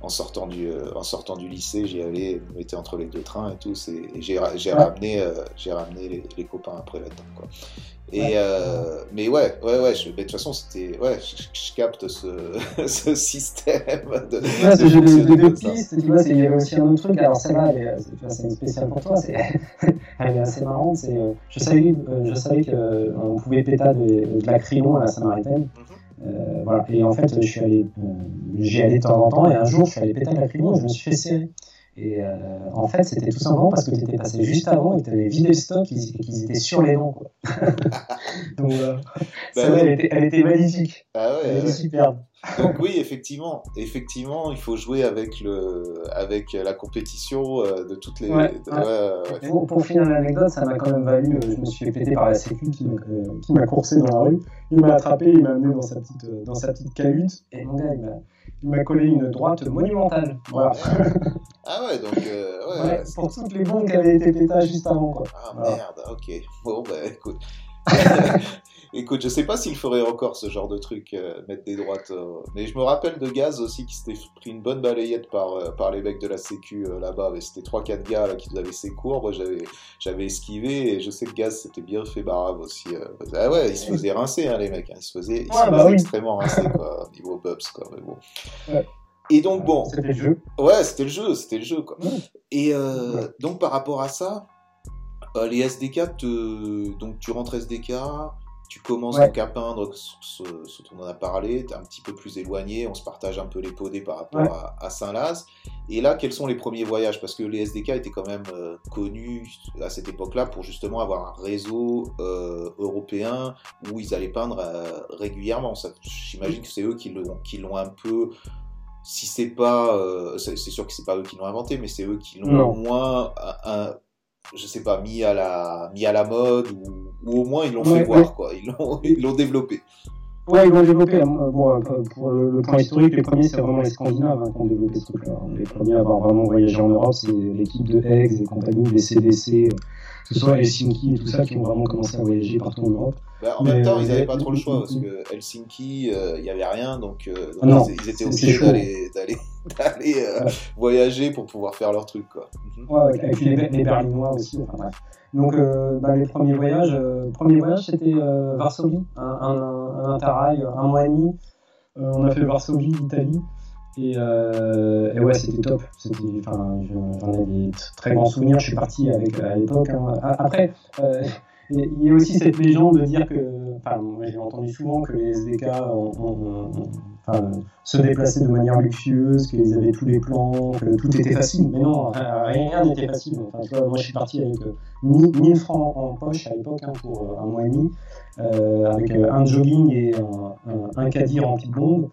en sortant du, euh, en sortant du lycée, j'y allais, je me mettais entre les deux trains et tout, et j'ai, ramené, euh, j'ai ramené les, les copains après là-dedans, quoi. Et Ouais. euh, mais ouais, ouais, ouais, je, de toute façon, c'était, ouais, je, je capte ce, ce système de, Ouais, de c'est pistes, tu vois, c'est- il y avait aussi un autre truc, alors celle-là, elle est, c'est- une spéciale pour toi, c'est, elle est assez marrante, c'est, euh, je savais, euh, je savais qu'on pouvait péter de, de la crillon à la Samaritaine, euh, voilà, et en fait, je suis allé, euh, j'y allais de temps en temps, et un jour, je suis allé péter de la crillon et je me suis fait serrer. Et euh, en fait, c'était tout simplement parce que tu étais passé juste avant et que tu avais vidé le stock et qu'ils étaient sur les dents. Quoi. Donc, euh, Bah oui. elle, était, elle était magnifique. Ah ouais, Elle était ouais. superbe. Donc oui, effectivement, effectivement, il faut jouer avec le, avec la compétition euh, de toutes les. Ouais, de- ouais. ouais, ouais. Pour, pour finir l'anecdote, ça m'a quand même valu. euh, je me suis fait péter par la sécu qui, m'a- euh, qui m'a coursé dans la rue. Il m'a attrapé, il m'a amené dans sa petite, dans sa petite cahute. Et mon gars, il m'a, il m'a collé une droite monumentale. Voilà. Ah ouais, donc euh, ouais, Ouais, pour toutes les bombes qui avaient été pétées juste avant. Quoi. Ah Voilà. merde, ok. Bon bah écoute. écoute, je sais pas s'il ferait encore ce genre de truc, euh, mettre des droites. euh, Mais je me rappelle de Gaz aussi qui s'était pris une bonne balayette par, euh, par les mecs de la sécu euh, là-bas. Mais C'était 3-4 gars là, qui avaient ses cours. Moi j'avais, j'avais esquivé et je sais que Gaz s'était bien fait barave aussi. Ah ouais, ils se faisaient rincer hein, les mecs. hein. Ils se faisaient, ils se Ouais, bah oui. extrêmement rincer quoi, niveau bubs quoi. Mais bon. Ouais. Et donc bon, C'était le jeu. Ouais, c'était le jeu, c'était le jeu, quoi. Et Ouais. donc, par rapport à ça, les SDK, te... donc tu rentres SDK, tu commences Ouais. donc à peindre ce, ce- dont on en a parlé, tu es un petit peu plus éloigné, on se partage un peu les podés par rapport Ouais. à, à Saint-Laz. Et là, quels sont les premiers voyages? Parce que les SDK étaient quand même euh, connus à cette époque-là pour justement avoir un réseau euh, européen où ils allaient peindre euh, régulièrement. J'imagine que c'est eux qui l'ont un peu si c'est pas, euh, c'est sûr que c'est pas eux qui l'ont inventé, mais c'est eux qui l'ont au moins, un, un- je sais pas, mis à la, mis à la mode ou, ou au moins ils l'ont Ouais, fait voir quoi, ils l'ont, ils l'ont développé. Ouais, ils l'ont développé. euh, Bon, euh, pour le, le point historique, les premiers, c'est vraiment les Scandinaves hein, qui ont développé ce truc-là. Les premiers à avoir vraiment voyagé en Europe, c'est l'équipe de Eggs et compagnie, les CDC, que ce soit Helsinki et tout ça, qui ont vraiment commencé à voyager partout en Europe. Bah, en Mais, même temps, euh, ils n'avaient mais- pas trop le choix parce que Helsinki, euh, il y avait rien, donc, euh, donc Ah non, ils, ils étaient obligés d'aller, d'aller, d'aller euh, Ouais. voyager pour pouvoir faire leur truc quoi. Mhm. Ouais, et puis les, les Berlinois aussi, enfin bref. Donc, euh, bah, les premiers voyages, euh, premier voyage, c'était euh, Varsovie, un, un, un interrail, un mois et demi. Euh, on a fait Varsovie, Italie. Et, euh, et ouais, c'était top. J'en ai des très bons souvenirs. Je suis parti avec à l'époque. hein. Après, euh, il y a aussi cette légende de dire que, enfin, j'ai entendu souvent que les SDK se déplaçaient de manière luxueuse, qu'ils avaient tous les plans, que tout était facile. Mais non, rien n'était facile. Enfin, moi, je suis parti avec 1000 francs en poche à l'époque hein, pour un mois et demi, avec un jogging et un, un caddie rempli de bombes.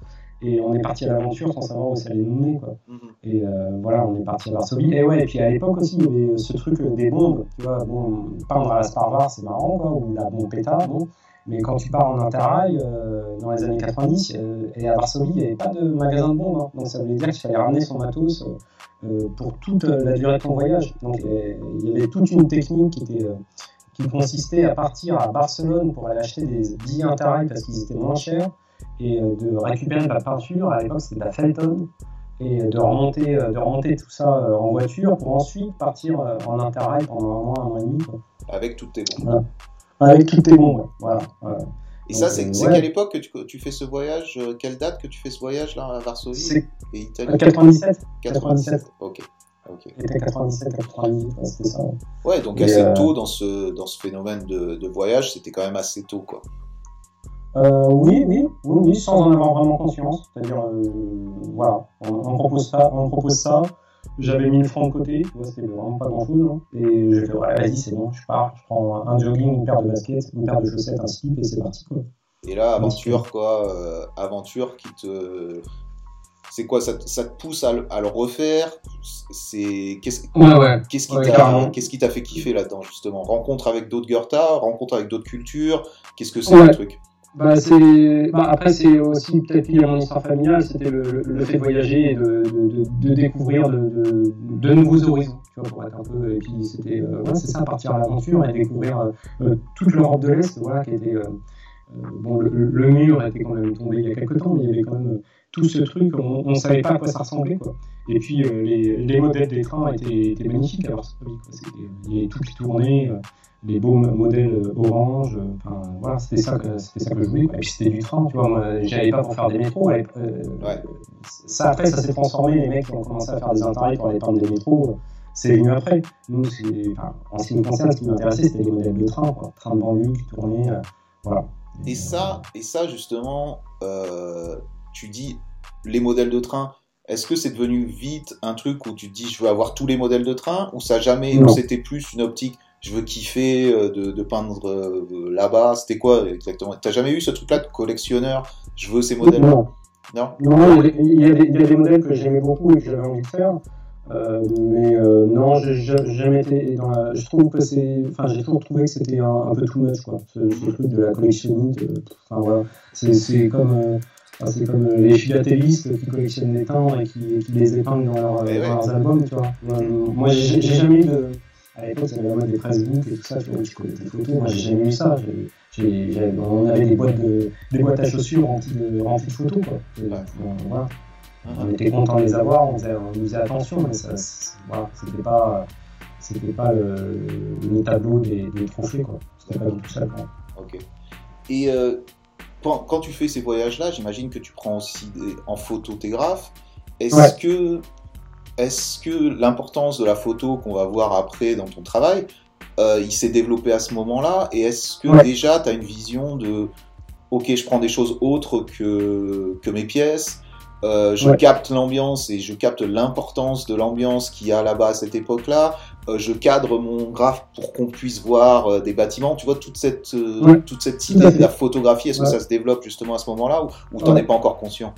Et on est parti à l'aventure sans savoir où ça allait nous mener. Quoi. Mhm. Et euh, voilà, on est parti à Varsovie. Et ouais, et puis à l'époque aussi, il y avait ce truc des bombes. Tu vois, bon, peindre à la Sparvar, c'est marrant, quoi, ou la bombe pétard, bon. Mais quand tu pars en interrail, euh, dans les années 90, euh, et à Varsovie, il n'y avait pas de magasin de bombes. Hein. Donc ça voulait dire qu'il fallait ramener son matos pour toute la durée de ton voyage. Donc il y avait toute une technique qui était qui consistait à partir à Barcelone pour aller acheter des billets interrail parce qu'ils étaient moins chers et euh, de récupérer de la peinture. À l'époque, c'était de la Felton et de remonter, euh, de remonter tout ça euh, en voiture pour ensuite partir en interrail pendant un mois, un mois et demi. Avec toutes tes bombes. Avec toutes tes bombes, voilà. Et ça, c'est quelle époque que tu, tu, fais ce voyage Quelle date que tu fais ce voyage là à Varsovie C'est 97. 97. Ok. Okay. C'était 97, 98, c'était ça. Ouais, donc assez tôt dans ce, dans ce phénomène de, de voyage, c'était quand même assez tôt, quoi. Euh, oui, oui, oui, sans en avoir vraiment conscience. C'est-à-dire, euh, voilà, on, propose ça, on propose ça. J'avais mis le francs de côté, c'était vraiment pas grand-chose. Hein. Et je fais, ouais, vas-y, c'est bon, je pars, je prends un jogging, une paire de baskets, une paire de chaussettes, un slip, et c'est parti, quoi. Et là, aventure, quoi, euh, aventure qui te c'est quoi ça, ça, te pousse à le, à le refaire? C'est qu'est-ce ouais, ouais. qu'est-ce qui t'a qu'est-ce qui t'a fait kiffer là-dedans justement? Rencontre avec d'autres Goethe rencontre avec d'autres cultures qu'est-ce que c'est le truc? Bah. Bah, après, c'est aussi peut-être lié à mon histoire familiale, c'était le, fait de voyager et de, découvrir de, nouveaux horizons, c'était, euh, c'est ça, partir à l'aventure et découvrir euh, euh, toute l'Europe de l'Est, voilà, qui était. bon, le, le, mur était quand même tombé il y a quelques temps, mais il y avait quand même tout ce truc, on ne savait pas à quoi ça ressemblait. Et puis, les, les modèles des trains étaient, magnifiques Il y avait tout qui tournait les beaux modèles orange. Enfin, voilà, c'était ça que c'était ça que je voulais. Et puis c'était du train, tu vois. Moi, j'y allais pas pour faire des métros. Euh, ça après, ça s'est transformé. Les mecs qui ont commencé à faire des intérêts pour aller peindre des métros, c'est venu après. Nous, enfin, en ce qui nous concerne, ce qui m'intéressait, c'était les modèles de train, quoi. Train de banlieue qui tournaient, euh, voilà. Et ça, et ça justement, euh, tu dis les modèles de train. Est-ce que c'est devenu vite un truc où tu te dis je veux avoir tous les modèles de train ou ça jamais, ou c'était plus une optique je veux kiffer euh, de, peindre euh, là-bas. C'était quoi exactement? T'as jamais eu ce truc-là de collectionneur? Je veux ces modèles Non. Non, non il, y a des, des, modèles que j'aimais beaucoup et que j'avais envie de faire. Euh, mais non, j'ai jamais été dans la. Je trouve que c'est. Enfin, j'ai toujours trouvé que c'était un, peu too much, quoi. Ce, truc de la collectionnique. Enfin, voilà. C'est comme. c'est comme les philatélistes qui collectionnent les timbres et qui, qui les épinglent dans, eh leurs albums, tu vois. Moi, j'ai jamais eu de, à l'époque, avait la mode des Facebook et tout ça, tu vois, je connais des photos. Moi, j'ai jamais eu ça. on avait des boîtes, de, des boîtes à chaussures remplies de, remplies de photos, quoi. voilà. On était content de les avoir, on faisait, on faisait attention, mais ça, voilà, c'était pas, c'était pas le, le, tableau des, des trophées, quoi. C'était pas du tout ça, quoi. Ok. Et euh, quand, tu fais ces voyages-là, j'imagine que tu prends aussi des, en photographe. Est-ce que est-ce que l'importance de la photo qu'on va voir après dans ton travail, euh, il s'est développé à ce moment-là? Et est-ce que déjà tu as une vision de ok, je prends des choses autres que, que mes pièces euh, je capte l'ambiance et je capte l'importance de l'ambiance qu'il y a là-bas à cette époque-là. Euh, je cadre mon graphe pour qu'on puisse voir des bâtiments? Tu vois, toute cette, toute cette idée de la photographie, est-ce que ça se développe justement à ce moment-là ou, ou tu n'en es pas encore conscient?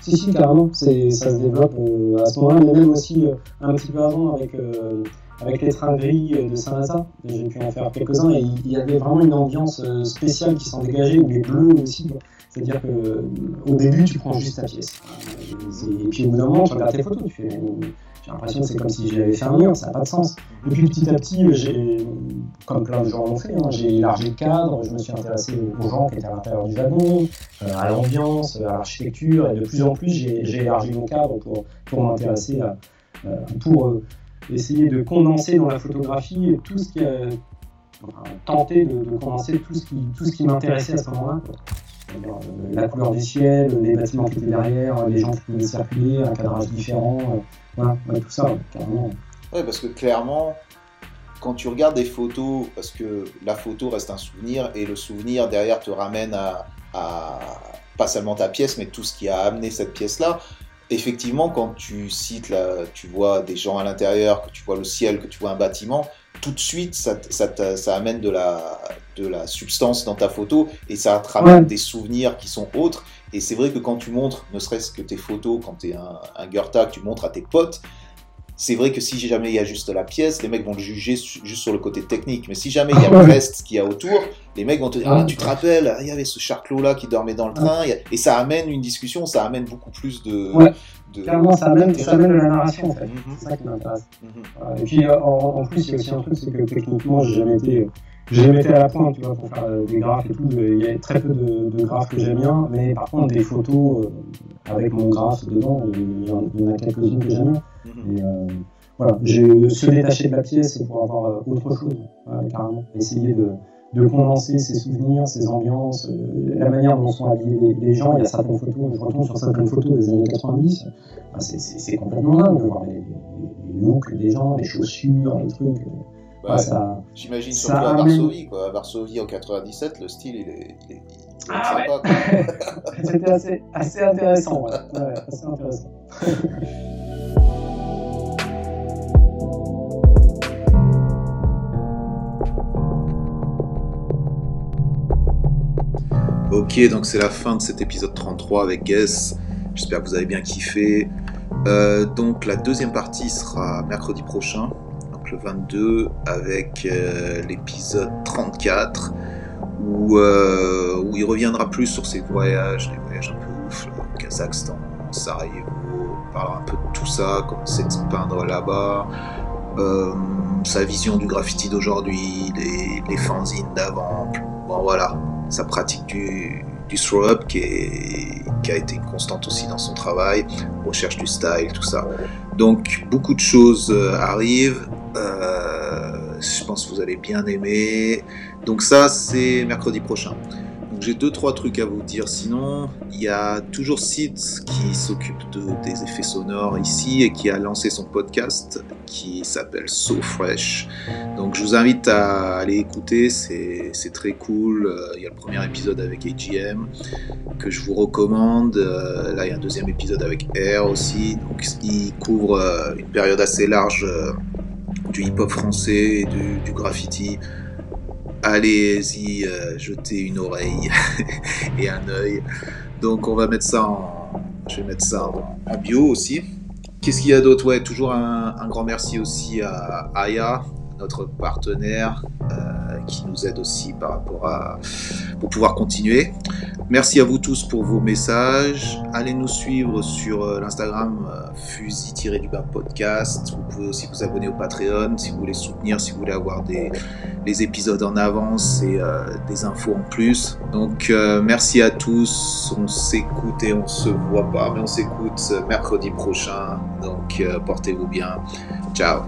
Si, si, carrément, ça se développe euh, à ce moment-là, mais même aussi euh, un petit peu avant avec, euh, avec les trains gris de Saint-Lazare. J'ai pu en faire quelques-uns et il y avait vraiment une ambiance spéciale qui s'en dégageait, ou les bleus aussi. C'est-à-dire qu'au début, tu prends juste ta pièce. Et puis au bout d'un moment, tu regardes tes photos, tu fais j'ai l'impression que c'est comme si j'avais fait un mur, ça n'a pas de sens. Et puis petit à petit, comme plein de gens l'ont fait, hein, j'ai élargi le cadre, je me suis intéressé aux gens qui étaient à l'intérieur du wagon, euh, à l'ambiance, à l'architecture, et de plus en plus, j'ai élargi mon cadre pour, pour m'intéresser à. Euh, pour euh, essayer de condenser dans la photographie tout ce qui a. tenter de, condenser tout ce qui, tout ce qui m'intéressait à ce moment-là. La couleur du ciel, les bâtiments qui étaient derrière, les gens qui pouvaient circuler, un cadrage différent, voilà, tout ça, carrément. Ouais, parce que clairement, quand tu regardes des photos, parce que la photo reste un souvenir et le souvenir derrière te ramène à, pas seulement ta pièce, mais tout ce qui a amené cette pièce-là. Effectivement, quand tu cites, tu vois des gens à l'intérieur, que tu vois le ciel, que tu vois un bâtiment, tout de suite, ça, ça, amène de la, de la substance dans ta photo et ça te ramène des souvenirs qui sont autres. Et c'est vrai que quand tu montres, ne serait-ce que tes photos, quand tu es un, un Goethe, que tu montres à tes potes, c'est vrai que si jamais il y a juste la pièce, les mecs vont le juger juste sur le côté technique. Mais si jamais il y a le reste qu'il y a autour, les mecs vont te dire Ah, tu te rappelles, il y avait ce charclot-là qui dormait dans le train. Et ça amène une discussion, ça amène beaucoup plus de. Ouais. Clairement, ça amène, ça amène de la narration en fait. Mhm. C'est ça qui m'intéresse. Mhm. Et puis euh, en, plus, il y a aussi un truc c'est que techniquement, j'ai jamais été. J'ai jamais été à la pointe, tu vois, pour faire euh, des graphes et tout. Il y a très peu de, graphes que j'aime bien, mais par contre, des photos euh, avec mon graphe dedans, il y en a quelques-unes que j'aime bien. Et, euh, voilà, j'ai se détacher de la pièce pour avoir euh, autre chose, carrément. Essayer de, de, condenser ses souvenirs, ses ambiances, euh, la manière dont sont habillés les, gens. Il y a certaines photos, je retourne sur certaines photos des années 90, bah, c'est complètement dingue de voir les, les, looks des gens, les chaussures, les trucs. Bah, J'imagine surtout à Varsovie, quoi. À Varsovie en 97, le style il est, il est, ah, sympa. C'était assez, assez intéressant, ouais. ouais assez intéressant. Ok, donc c'est la fin de cet épisode 33 avec Guess. J'espère que vous avez bien kiffé. Euh, donc la deuxième partie sera mercredi prochain, donc le 22, avec euh, l'épisode 34, où, euh, où il reviendra plus sur ses voyages, les voyages un peu ouf, Kazakhstan, Sarajevo, on parlera un peu de tout ça, comment c'est de se peindre là-bas. sa vision du graffiti d'aujourd'hui, les, les fanzines d'avant, bon voilà, sa pratique du, du throw-up qui, qui, a été constante aussi dans son travail, recherche du style, tout ça. Donc beaucoup de choses euh, arrivent. Euh, je pense que vous allez bien aimer. Donc ça, c'est mercredi prochain j'ai deux trois trucs à vous dire. Sinon, il y a toujours Sid qui s'occupe de, des effets sonores ici et qui a lancé son podcast qui s'appelle So Fresh. Donc je vous invite à aller écouter, c'est très cool. Euh, il y a le premier épisode avec AGM que je vous recommande. Euh, là, il y a un deuxième épisode avec Air aussi. Donc il couvre euh, une période assez large du hip-hop français et du graffiti allez-y euh, jeter une oreille et un œil. Donc on va mettre ça en, je vais mettre ça en, bio aussi. Qu'est-ce qu'il y a d'autre? Ouais, toujours un, un, grand merci aussi à Aya, notre partenaire, euh, qui nous aide aussi par rapport à pour pouvoir continuer. Merci à vous tous pour vos messages. Allez nous suivre sur euh, l'Instagram euh, fusil-du-bas podcast. Vous pouvez aussi vous abonner au Patreon si vous voulez soutenir, si vous voulez avoir des épisodes en avance et des infos en plus. Donc merci à tous. On s'écoute et on se voit pas, mais on s'écoute mercredi prochain. Donc portez-vous bien. Ciao.